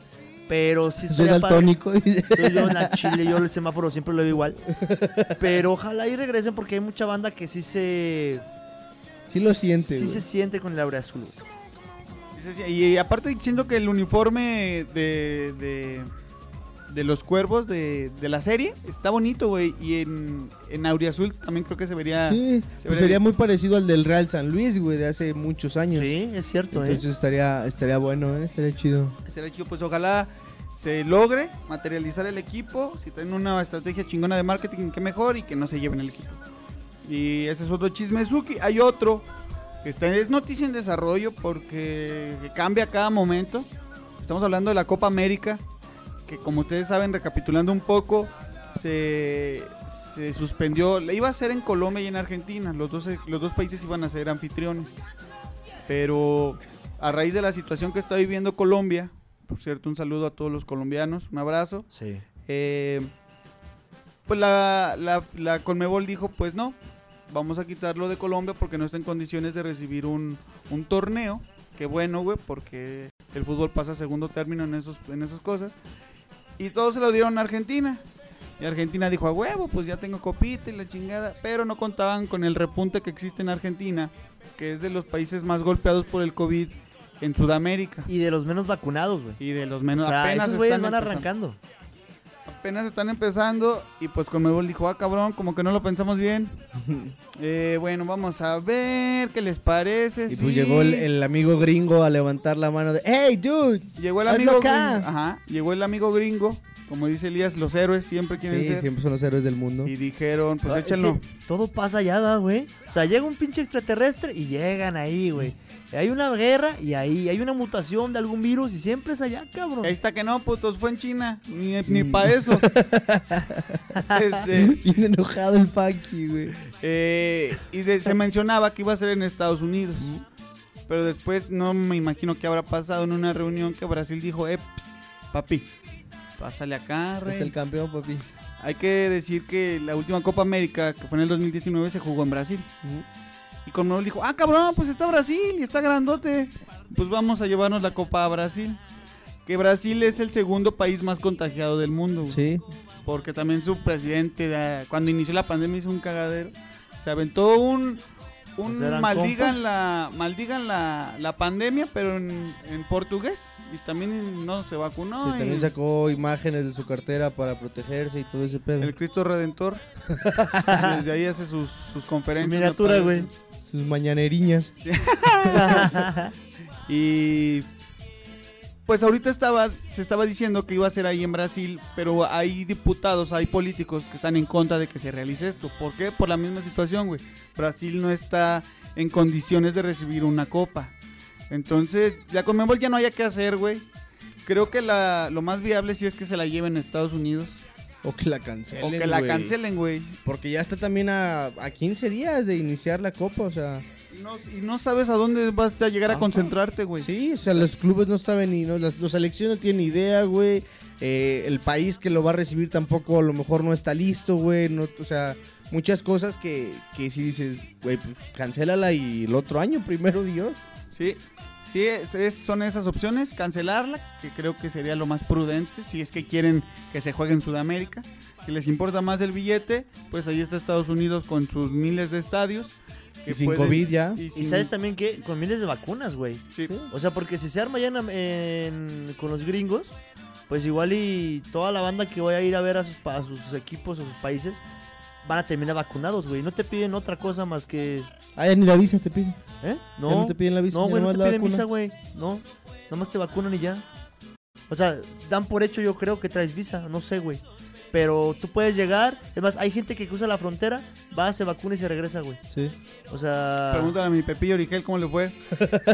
Pero sí Soy daltónico. Yo, en la chile, yo el semáforo siempre lo veo igual. Pero ojalá y regresen porque hay mucha banda que sí se. Sí lo siente, Sí güey. se siente con el abre azul. güey. Y, y aparte diciendo que el uniforme de, de, de los cuervos de, de la serie está bonito, güey. Y en, en Auriazul también creo que se vería... Sí, se pues vería sería bien. muy parecido al del Real San Luis, güey, de hace muchos años. Sí, es cierto, ¿eh? Entonces estaría, estaría bueno, ¿eh? Estaría chido. Estaría chido, pues ojalá se logre materializar el equipo. Si tienen una estrategia chingona de marketing, qué mejor. Y que no se lleven el equipo. Y ese es otro chisme Suki. Hay otro que está, es noticia en desarrollo porque cambia a cada momento. Estamos hablando de la Copa América. Que como ustedes saben, recapitulando un poco, se, se suspendió. Iba a ser en Colombia y en Argentina. Los dos, los dos países iban a ser anfitriones. Pero a raíz de la situación que está viviendo Colombia, por cierto, un saludo a todos los colombianos, un abrazo. Sí. eh, pues la, la, la Conmebol dijo, pues no, vamos a quitarlo de Colombia porque no está en condiciones de recibir un, un torneo. Qué bueno, güey, porque el fútbol pasa a segundo término en, esos, en esas cosas. Y todos se lo dieron a Argentina. Y Argentina dijo, a huevo, pues ya tengo copita y la chingada. Pero no contaban con el repunte que existe en Argentina, que es de los países más golpeados por el COVID en Sudamérica. Y de los menos vacunados, güey. Y de los O menos sea, apenas esos güeyes van empezando. arrancando. Apenas están empezando y pues Conmebol dijo, ah cabrón, como que no lo pensamos bien. Eh, bueno, vamos a ver qué les parece. Y sí. pues llegó el, el amigo gringo a levantar la mano de ¡Hey, dude! Llegó el amigo gringo. Ajá, llegó el amigo gringo. Como dice Elías, los héroes siempre quieren Sí, ser. siempre son los héroes del mundo. Y dijeron, pues Ah, es échenlo. que todo pasa allá, ¿va, güey. O sea, llega un pinche extraterrestre y llegan ahí, güey. Hay una guerra y ahí hay una mutación de algún virus y siempre es allá, cabrón. Ahí está que no, putos, fue en China. Ni, ni Mm. para eso. Este, Bien enojado el Funky, güey. Eh, y de- se mencionaba que iba a ser en Estados Unidos. Pero después no me imagino que habrá pasado en una reunión que Brasil dijo, eh, ps, papi, pásale acá, Es rey. el campeón, papi. Hay que decir que la última Copa América, que fue en el 2019, se jugó en Brasil. Y Conmebol dijo, ah, cabrón, pues está Brasil y está grandote. Pues vamos a llevarnos la Copa a Brasil. Que Brasil es el segundo país más contagiado del mundo. Sí. Porque también su presidente, da- cuando inició la pandemia, hizo un cagadero. Se aventó un. Un Pues maldigan la maldigan la, la pandemia, pero en, en portugués. Y también no se vacunó. Y también sacó imágenes de su cartera para protegerse y todo ese pedo. el Cristo Redentor. Desde ahí hace sus, sus conferencias. me miniatura, güey. Sus mañaneriñas. Y pues ahorita estaba, se estaba diciendo que iba a ser ahí en Brasil, pero hay diputados, hay políticos que están en contra de que se realice esto. ¿Por qué? Por la misma situación, güey. Brasil no está en condiciones de recibir una copa. Entonces, ya con Conmebol ya no haya que hacer, güey. Creo que la, lo más viable sí es que se la lleven a Estados Unidos. O que la cancelen. o que la cancelen, güey. Porque ya está también a, a 15 días de iniciar la copa, o sea. Y no, y no sabes a dónde vas a llegar a Ajá. concentrarte, güey. Sí, o sea, los clubes no saben ni. No, las, los selecciones no tienen idea, güey. eh, el país que lo va a recibir tampoco a lo mejor no está listo, güey. No, o sea, muchas cosas que, que si dices, güey, pues cancélala y el otro año, primero Dios. Sí, sí, es- son esas opciones, cancelarla, que creo que sería lo más prudente, si es que quieren que se juegue en Sudamérica. Si les importa más el billete, pues ahí está Estados Unidos con sus miles de estadios. Y sin COVID ya. y Y sin- sabes también que con miles de vacunas, güey. sí. O sea, porque si se arma ya en- en- con los gringos, pues igual y toda la banda que vaya a ir a ver a sus, pa- a sus equipos, a sus países, van a terminar vacunados, güey. No te piden otra cosa más que... Ah, ya ni la visa te piden. ¿Eh? Ya no te piden la visa, No, güey, no te piden vacuna. visa, güey. No, nomás te vacunan y ya. O sea, dan por hecho yo creo que traes visa, no sé, güey. Pero tú puedes llegar, es más, hay gente que cruza la frontera, va, se vacuna y se regresa, güey. Sí. O sea... Pregúntale a mi Pepillo Origel cómo le fue.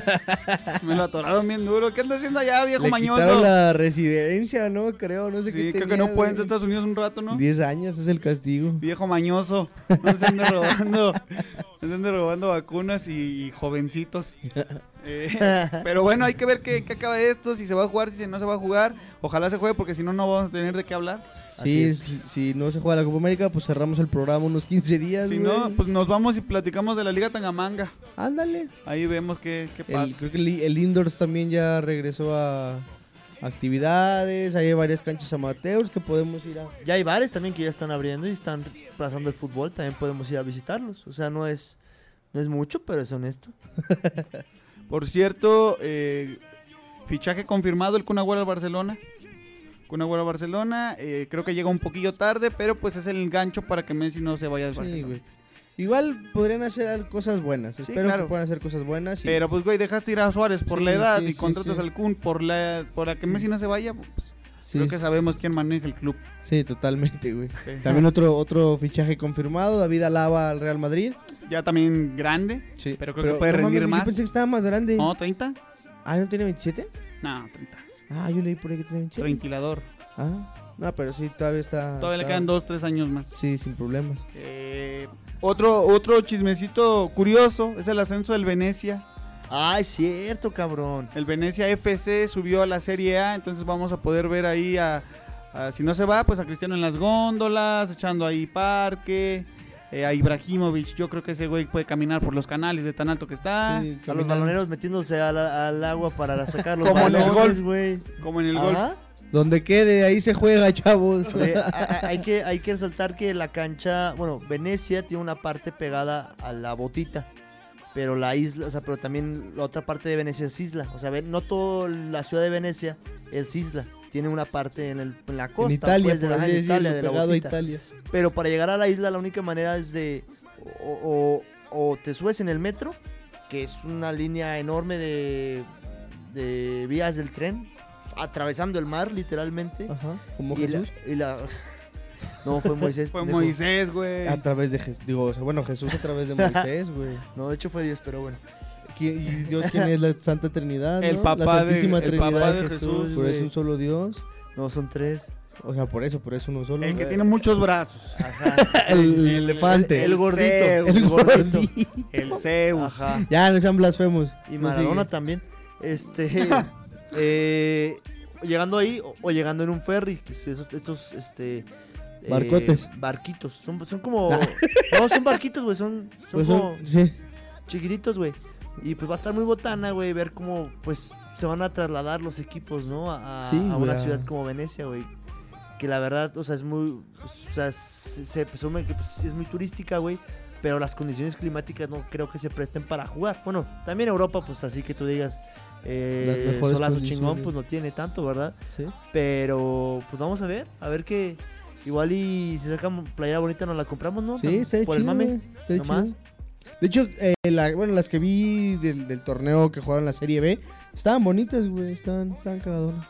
Me lo atoraron bien duro. ¿Qué anda haciendo allá, viejo Le mañoso? quitaron la residencia, ¿no? Creo, no sé Sí, qué creo que no puede entrar a. Estados Unidos un rato, ¿no? 10 años es el castigo. Viejo mañoso. No se ande robando. No se ande robando vacunas y, y jovencitos. Eh, pero bueno, hay que ver qué, qué acaba esto, si se va a jugar, si no se va a jugar. Ojalá se juegue porque si no, no vamos a tener de qué hablar. Así Sí, es. si, si no se juega la Copa América, pues cerramos el programa unos 15 días. Si güey. no, pues nos vamos y platicamos de la Liga Tangamanga. Ándale. Ahí vemos qué, qué El- pasa. creo que el, el Indoors también ya regresó a actividades. Hay varias canchas amateurs que podemos ir a. Ya hay bares también que ya están abriendo y están pasando el fútbol, también podemos ir a visitarlos. O sea, no es, no es mucho, pero es honesto. Por cierto, eh, fichaje confirmado el Kun Agüero al Barcelona. Kun Agüero Barcelona, eh, creo que llega un poquillo tarde, pero pues es el gancho para que Messi no se vaya al Barcelona. güey. Igual podrían hacer cosas buenas. Espero claro. que puedan hacer cosas buenas. y- Pero pues güey, dejaste ir a Suárez por Sí, la edad sí, y contratas al Kun por la por la que Messi no se vaya, pues sí, creo que sabemos quién maneja el club. sí, totalmente, güey. También otro otro fichaje confirmado, David Alaba al Real Madrid. Ya también grande, Sí. pero creo que puede no rendir mames, más. Yo pensé que estaba más grande. No, 30? Ah, ¿no tiene 27? No, 30. Ah, yo leí por ahí que tiene 27. Ventilador. Ah, no, pero sí, todavía está. Todavía le quedan 2, 3 años más. Sí, sin problemas. Eh, otro otro chismecito curioso es el ascenso del Venecia. Ah, es cierto, cabrón. El Venecia FC subió a la Serie A, entonces vamos a poder ver ahí a, a- si no se va, pues a Cristiano en las góndolas, echando ahí parque, eh, a Ibrahimovic, yo creo que ese güey puede caminar por los canales de tan alto que está, Sí, A los baloneros metiéndose al, al agua para sacar los Como en el golf. güey. como en el gol. Ajá. Donde quede, ahí se juega, chavos. Hay, que, hay que resaltar que la cancha, bueno, Venecia tiene una parte pegada a la botita, pero la isla, o sea, pero también la otra parte de Venecia es isla, o sea, no toda la ciudad de Venecia es isla, tiene una parte en, el, en la costa, en Italia, pues, de la, en Italia, de la pegado a. Italia. Pero para llegar a la isla la única manera es de o, o- o te subes en el metro, que es una línea enorme de, de vías del tren, atravesando el mar literalmente. Ajá, como Y la- Jesús. y la- No, fue Moisés. Fue pendejo. Moisés, güey. A través de Jesús. Digo, o sea, bueno, Jesús a través de Moisés, güey. No, de hecho fue Dios, pero bueno. ¿Quién- ¿Y Dios quién es la Santa Trinidad? El ¿no? papá la de- el papá Jesús, Por eso güey. un solo Dios. No, son tres. O sea, por eso, por eso uno solo. El que tiene muchos brazos. Ajá. El elefante. El, gordito. Zeus, El gordito. El Zeus. Ajá. Ya, no sean blasfemos. Y Maradona también. Este. eh, llegando ahí o, o llegando en un ferry. Que es esos- estos, este. eh, Barcotes. barquitos. Son, son como. no, son barquitos, güey. Son, son Pues como son- sí. chiquititos, güey. Y pues va a estar muy botana, güey. Ver cómo, pues, se van a trasladar los equipos, ¿no? A, Sí, una ciudad como Venecia, güey. Que la verdad, o sea, es muy. O sea, se, se presume que pues, es muy turística, güey. Pero las condiciones climáticas no creo que se presten para jugar. Bueno, también Europa, pues así que tú digas. Eh, Las solazo chingón, pues no tiene tanto, ¿verdad? sí. Pero, pues vamos a ver. A ver que. Igual y si sacan playera bonita nos la compramos, ¿no? Sí, Por el mame. nomás. chido. De hecho, eh, la- bueno, las que vi del, del torneo que jugaron la Serie B, estaban bonitas, güey, estaban, estaban cagadonas.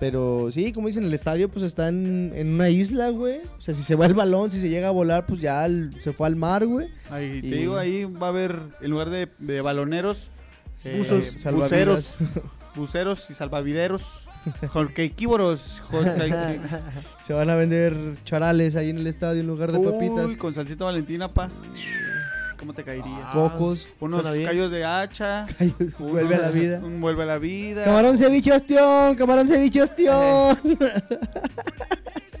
Pero sí, como dicen, el estadio pues está en, en una isla, güey. O sea, si se va el balón, si se llega a volar, pues ya se fue al mar, güey. Ahí te digo, ahí va a haber, en lugar de, de baloneros, eh, Buzos, buceros, buceros y salvavideros, jorquequívoros, jorque- Se van a vender charales ahí en el estadio en lugar de papitas. Uy, con salsita valentina, pa. ¿Cómo te caería? Cocos. Unos callos de hacha. Vuelve a la vida. Un vuelve a la vida. Camarón ceviche ostión, camarón ceviche ostión.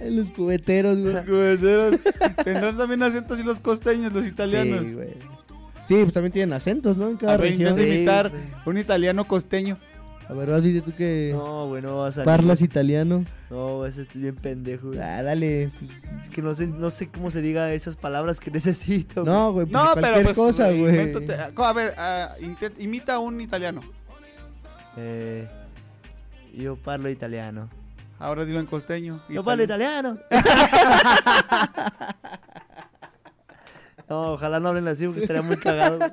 los cubeteros, güey. Los cubeteros. Tendrán también acentos y los costeños, los italianos. Sí, güey. Sí, pues también tienen acentos, ¿no? En cada a región. Sí, imitar un italiano costeño. A ver, vas, tú que No, güey, no va a salir. parlas italiano. No, ese estoy bien pendejo. güey. Ah, dale. Es que no sé, no sé cómo se diga esas palabras que necesito. güey. No, güey, pues No, cualquier pero pues, cosa, güey. invéntate- A ver, ah, imita a un italiano. Eh, yo parlo italiano. Ahora dilo en costeño. Yo parlo italiano. no, ojalá no hablen así porque estaría muy cagado. güey.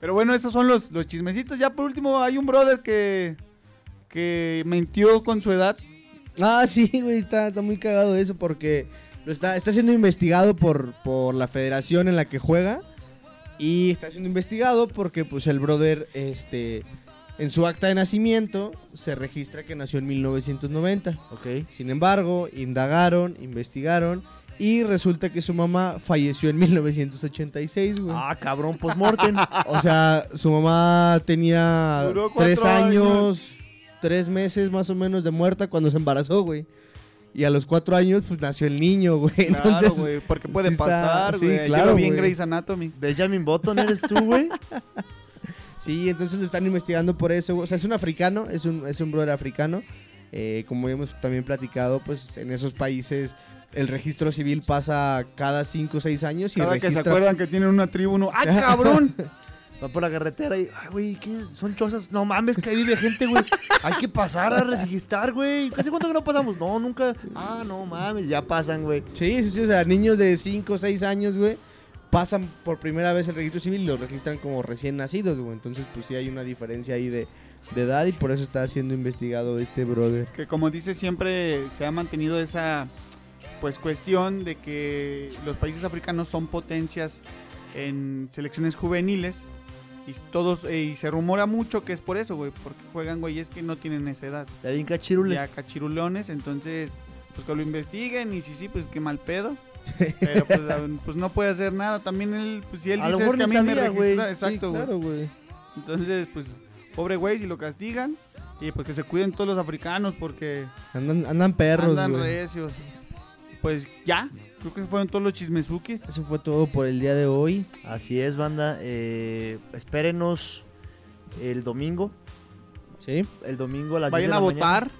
Pero bueno, esos son los, los chismecitos. Ya por último, hay un brother que, que mintió con su edad. Ah, sí, güey, está, está muy cagado eso porque lo está, está siendo investigado por, por la federación en la que juega y está siendo investigado porque pues el brother, este, en su acta de nacimiento se registra que nació en 1990. Ok. Sin embargo, indagaron, investigaron y resulta que su mamá falleció en 1986, güey. Ah, cabrón, postmortem. O sea, su mamá tenía tres años. años, tres meses más o menos de muerta cuando se embarazó, güey. Y a los cuatro años, pues nació el niño, güey. Claro, Entonces, güey, porque puede sí está- pasar, sí, claro, bien güey. Grey's Anatomy. Benjamin Button eres tú, güey. sí, entonces lo están investigando por eso. güey. O sea, es un africano, es un, es un brother africano. Eh, como hemos también platicado, pues en esos países el registro civil pasa cada cinco o seis años y Cada que se registra... acuerdan que tienen una tribu, uno, ¡ay, cabrón! Va por la carretera y, ay, güey, ¿qué? Son chozas. No mames, que ahí vive gente, güey. Hay que pasar a registrar, güey. ¿Hace cuánto que no pasamos? No, nunca. Ah, no mames, ya pasan, güey. Sí, sí, sí, o sea, niños de 5 o 6 años, güey, pasan por primera vez el registro civil y los registran como recién nacidos, güey. Entonces, pues sí hay una diferencia ahí de, de edad y por eso está siendo investigado este brother. que como dice siempre se ha mantenido esa pues cuestión de que los países africanos son potencias en selecciones juveniles y todos eh, y se rumora mucho que es por eso, güey, porque juegan güeyes que no tienen esa edad. Ya bien cachirules. Ya cachirulones, entonces pues que lo investiguen y si sí, pues qué mal pedo. Pero pues, pues, no puede hacer nada. También él, pues si él A dice es que a mí me sabía, registra, Sí, exacto, güey. claro. Entonces, pues pobre güey si lo castigan y pues que se cuiden todos los africanos porque Andan, andan perros, Andan güey. recios. Pues ya, creo que fueron todos los chismezukis. Eso fue todo por el día de hoy. Así es, banda. Eh, espérenos el domingo. Sí. El domingo a las 10 Vayan de a la mañana. votar.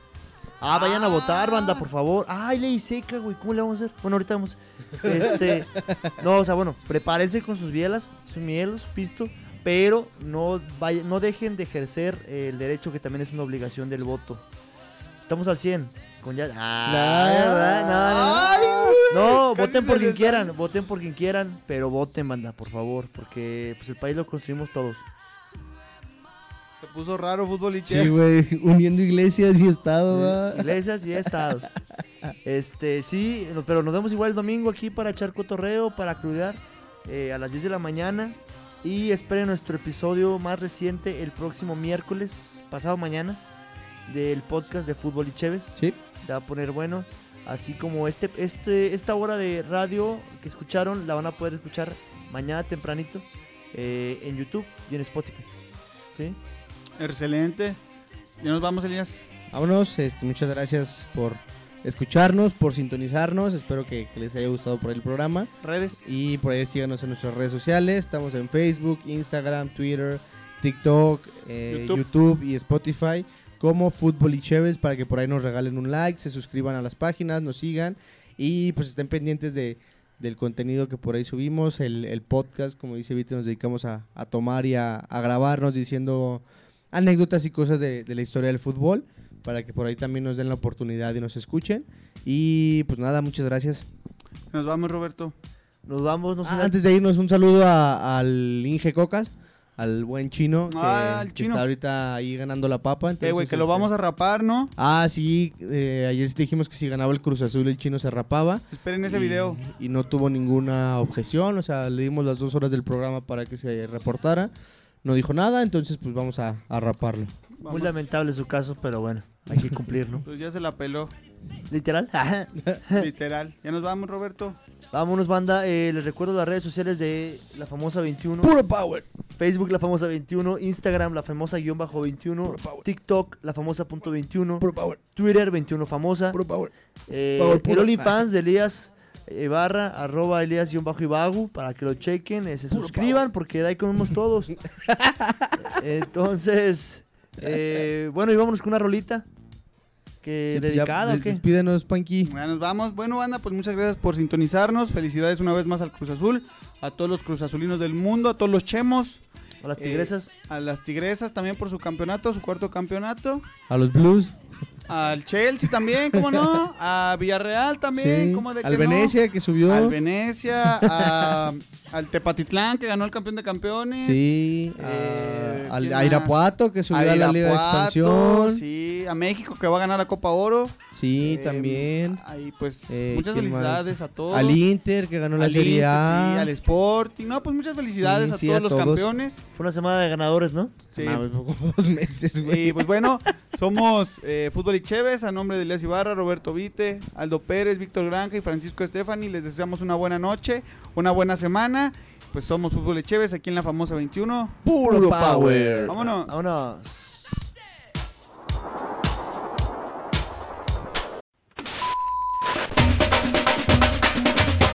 Ah, vayan a votar, banda, por favor. Ay, ley seca, güey. ¿Cómo le vamos a hacer? Bueno, ahorita vamos. Este. no, o sea, bueno, prepárense con sus bielas, su miel, su pisto. Pero no, vaya- no dejen de ejercer el derecho que también es una obligación del voto. Estamos al 100. Con ya. Ah, ¿verdad? no, no, no. No, Casi voten por quien quieran, voten por quien quieran, pero voten, banda, por favor, porque pues el país lo construimos todos. Se puso raro fútbol y che. Sí, güey. Uniendo iglesias y estado, ¿va? Iglesias y estados. Este, sí, pero nos vemos igual el domingo aquí para echar cotorreo, para crudear eh, a las 10 de la mañana. Y esperen nuestro episodio más reciente el próximo miércoles, pasado mañana, del podcast de Fútbol y Chévez. Sí. Se va a poner bueno. Así como este, este, esta hora de radio que escucharon, la van a poder escuchar mañana tempranito eh, en YouTube y en Spotify. ¿Sí? Excelente. Ya nos vamos, Elías. Vámonos. Este, muchas gracias por escucharnos, por sintonizarnos. Espero que, que les haya gustado por el programa. Redes. Y por ahí síganos en nuestras redes sociales. Estamos en Facebook, Instagram, Twitter, TikTok, eh, YouTube. YouTube. y Spotify como Fútbol y Chévez para que por ahí nos regalen un like, se suscriban a las páginas, nos sigan y pues estén pendientes de, del contenido que por ahí subimos, el, el podcast, como dice Vite, nos dedicamos a, a tomar y a, a grabarnos diciendo anécdotas y cosas de, de la historia del fútbol para que por ahí también nos den la oportunidad y nos escuchen. Y pues nada, muchas gracias. Nos vamos, Roberto. Nos vamos. Ah, antes de irnos, un saludo a- al Inge Cocas, al buen chino, que, Ah, el que chino. está ahorita ahí ganando la papa. Eh, güey, entonces, que lo este- vamos a rapar, ¿no? Ah, sí, eh, ayer sí dijimos que si ganaba el Cruz Azul el chino se rapaba. Esperen ese y- video. Y no tuvo ninguna objeción, o sea, le dimos las dos horas del programa para que se reportara. No dijo nada, entonces pues vamos a, a raparlo. Muy lamentable su caso, pero bueno, hay que cumplir, ¿no? Pues ya se la peló. Literal. Literal. Ya nos vamos, Roberto. Vámonos, banda. Eh, les recuerdo las redes sociales de la famosa 21. Puro power. Facebook, la famosa 21. Instagram, la famosa guion bajo 21. TikTok, la famosa punto 21. Puro power. Twitter, 21 famosa. Puro power. Eh, Power el puro. OnlyFans de Elías Ibarra, arroba Elías guion bajo Ibagu, para que lo chequen, eh, se suscriban, porque de ahí comemos todos. Entonces, eh, bueno, y vámonos con una rolita. Que Sí, pues ya, dedicada, ¿o des- qué? Despídenos, Panky. Ya nos vamos. Bueno, banda, pues muchas gracias por sintonizarnos. Felicidades una vez más al Cruz Azul, a todos los Cruz Azulinos del mundo, a todos los chemos, A las eh, tigresas. a las tigresas también por su campeonato, su cuarto campeonato. A los Blues. Al Chelsea también, ¿cómo no? A Villarreal también, Sí. ¿cómo de Al que no? Venecia que subió. Al Venecia, a- al Tepatitlán que ganó el campeón de campeones. Sí. a- Eh, al ¿quién a Irapuato que subió a, la Liga de Expansión. Sí, Sí, a México que va a ganar la Copa Oro. Eh, también. Ahí pues Eh, muchas ¿quién felicidades más? a todos. Al Inter que ganó la Al Serie Inter, A. Sí, al Sporting. No, pues muchas felicidades Sí, a sí, todos a los todos. campeones. Fue una semana de ganadores, ¿no? Sí. Como dos meses, güey. Y pues bueno, somos eh, Fútbol y Chévez, a nombre de Elias Ibarra, Roberto Vite, Aldo Pérez, Víctor Granja y Francisco Estefani. Les deseamos una buena noche, una buena semana. Pues somos Fútbol Chévez aquí en la famosa 21. Puro, power. Vámonos. Vámonos.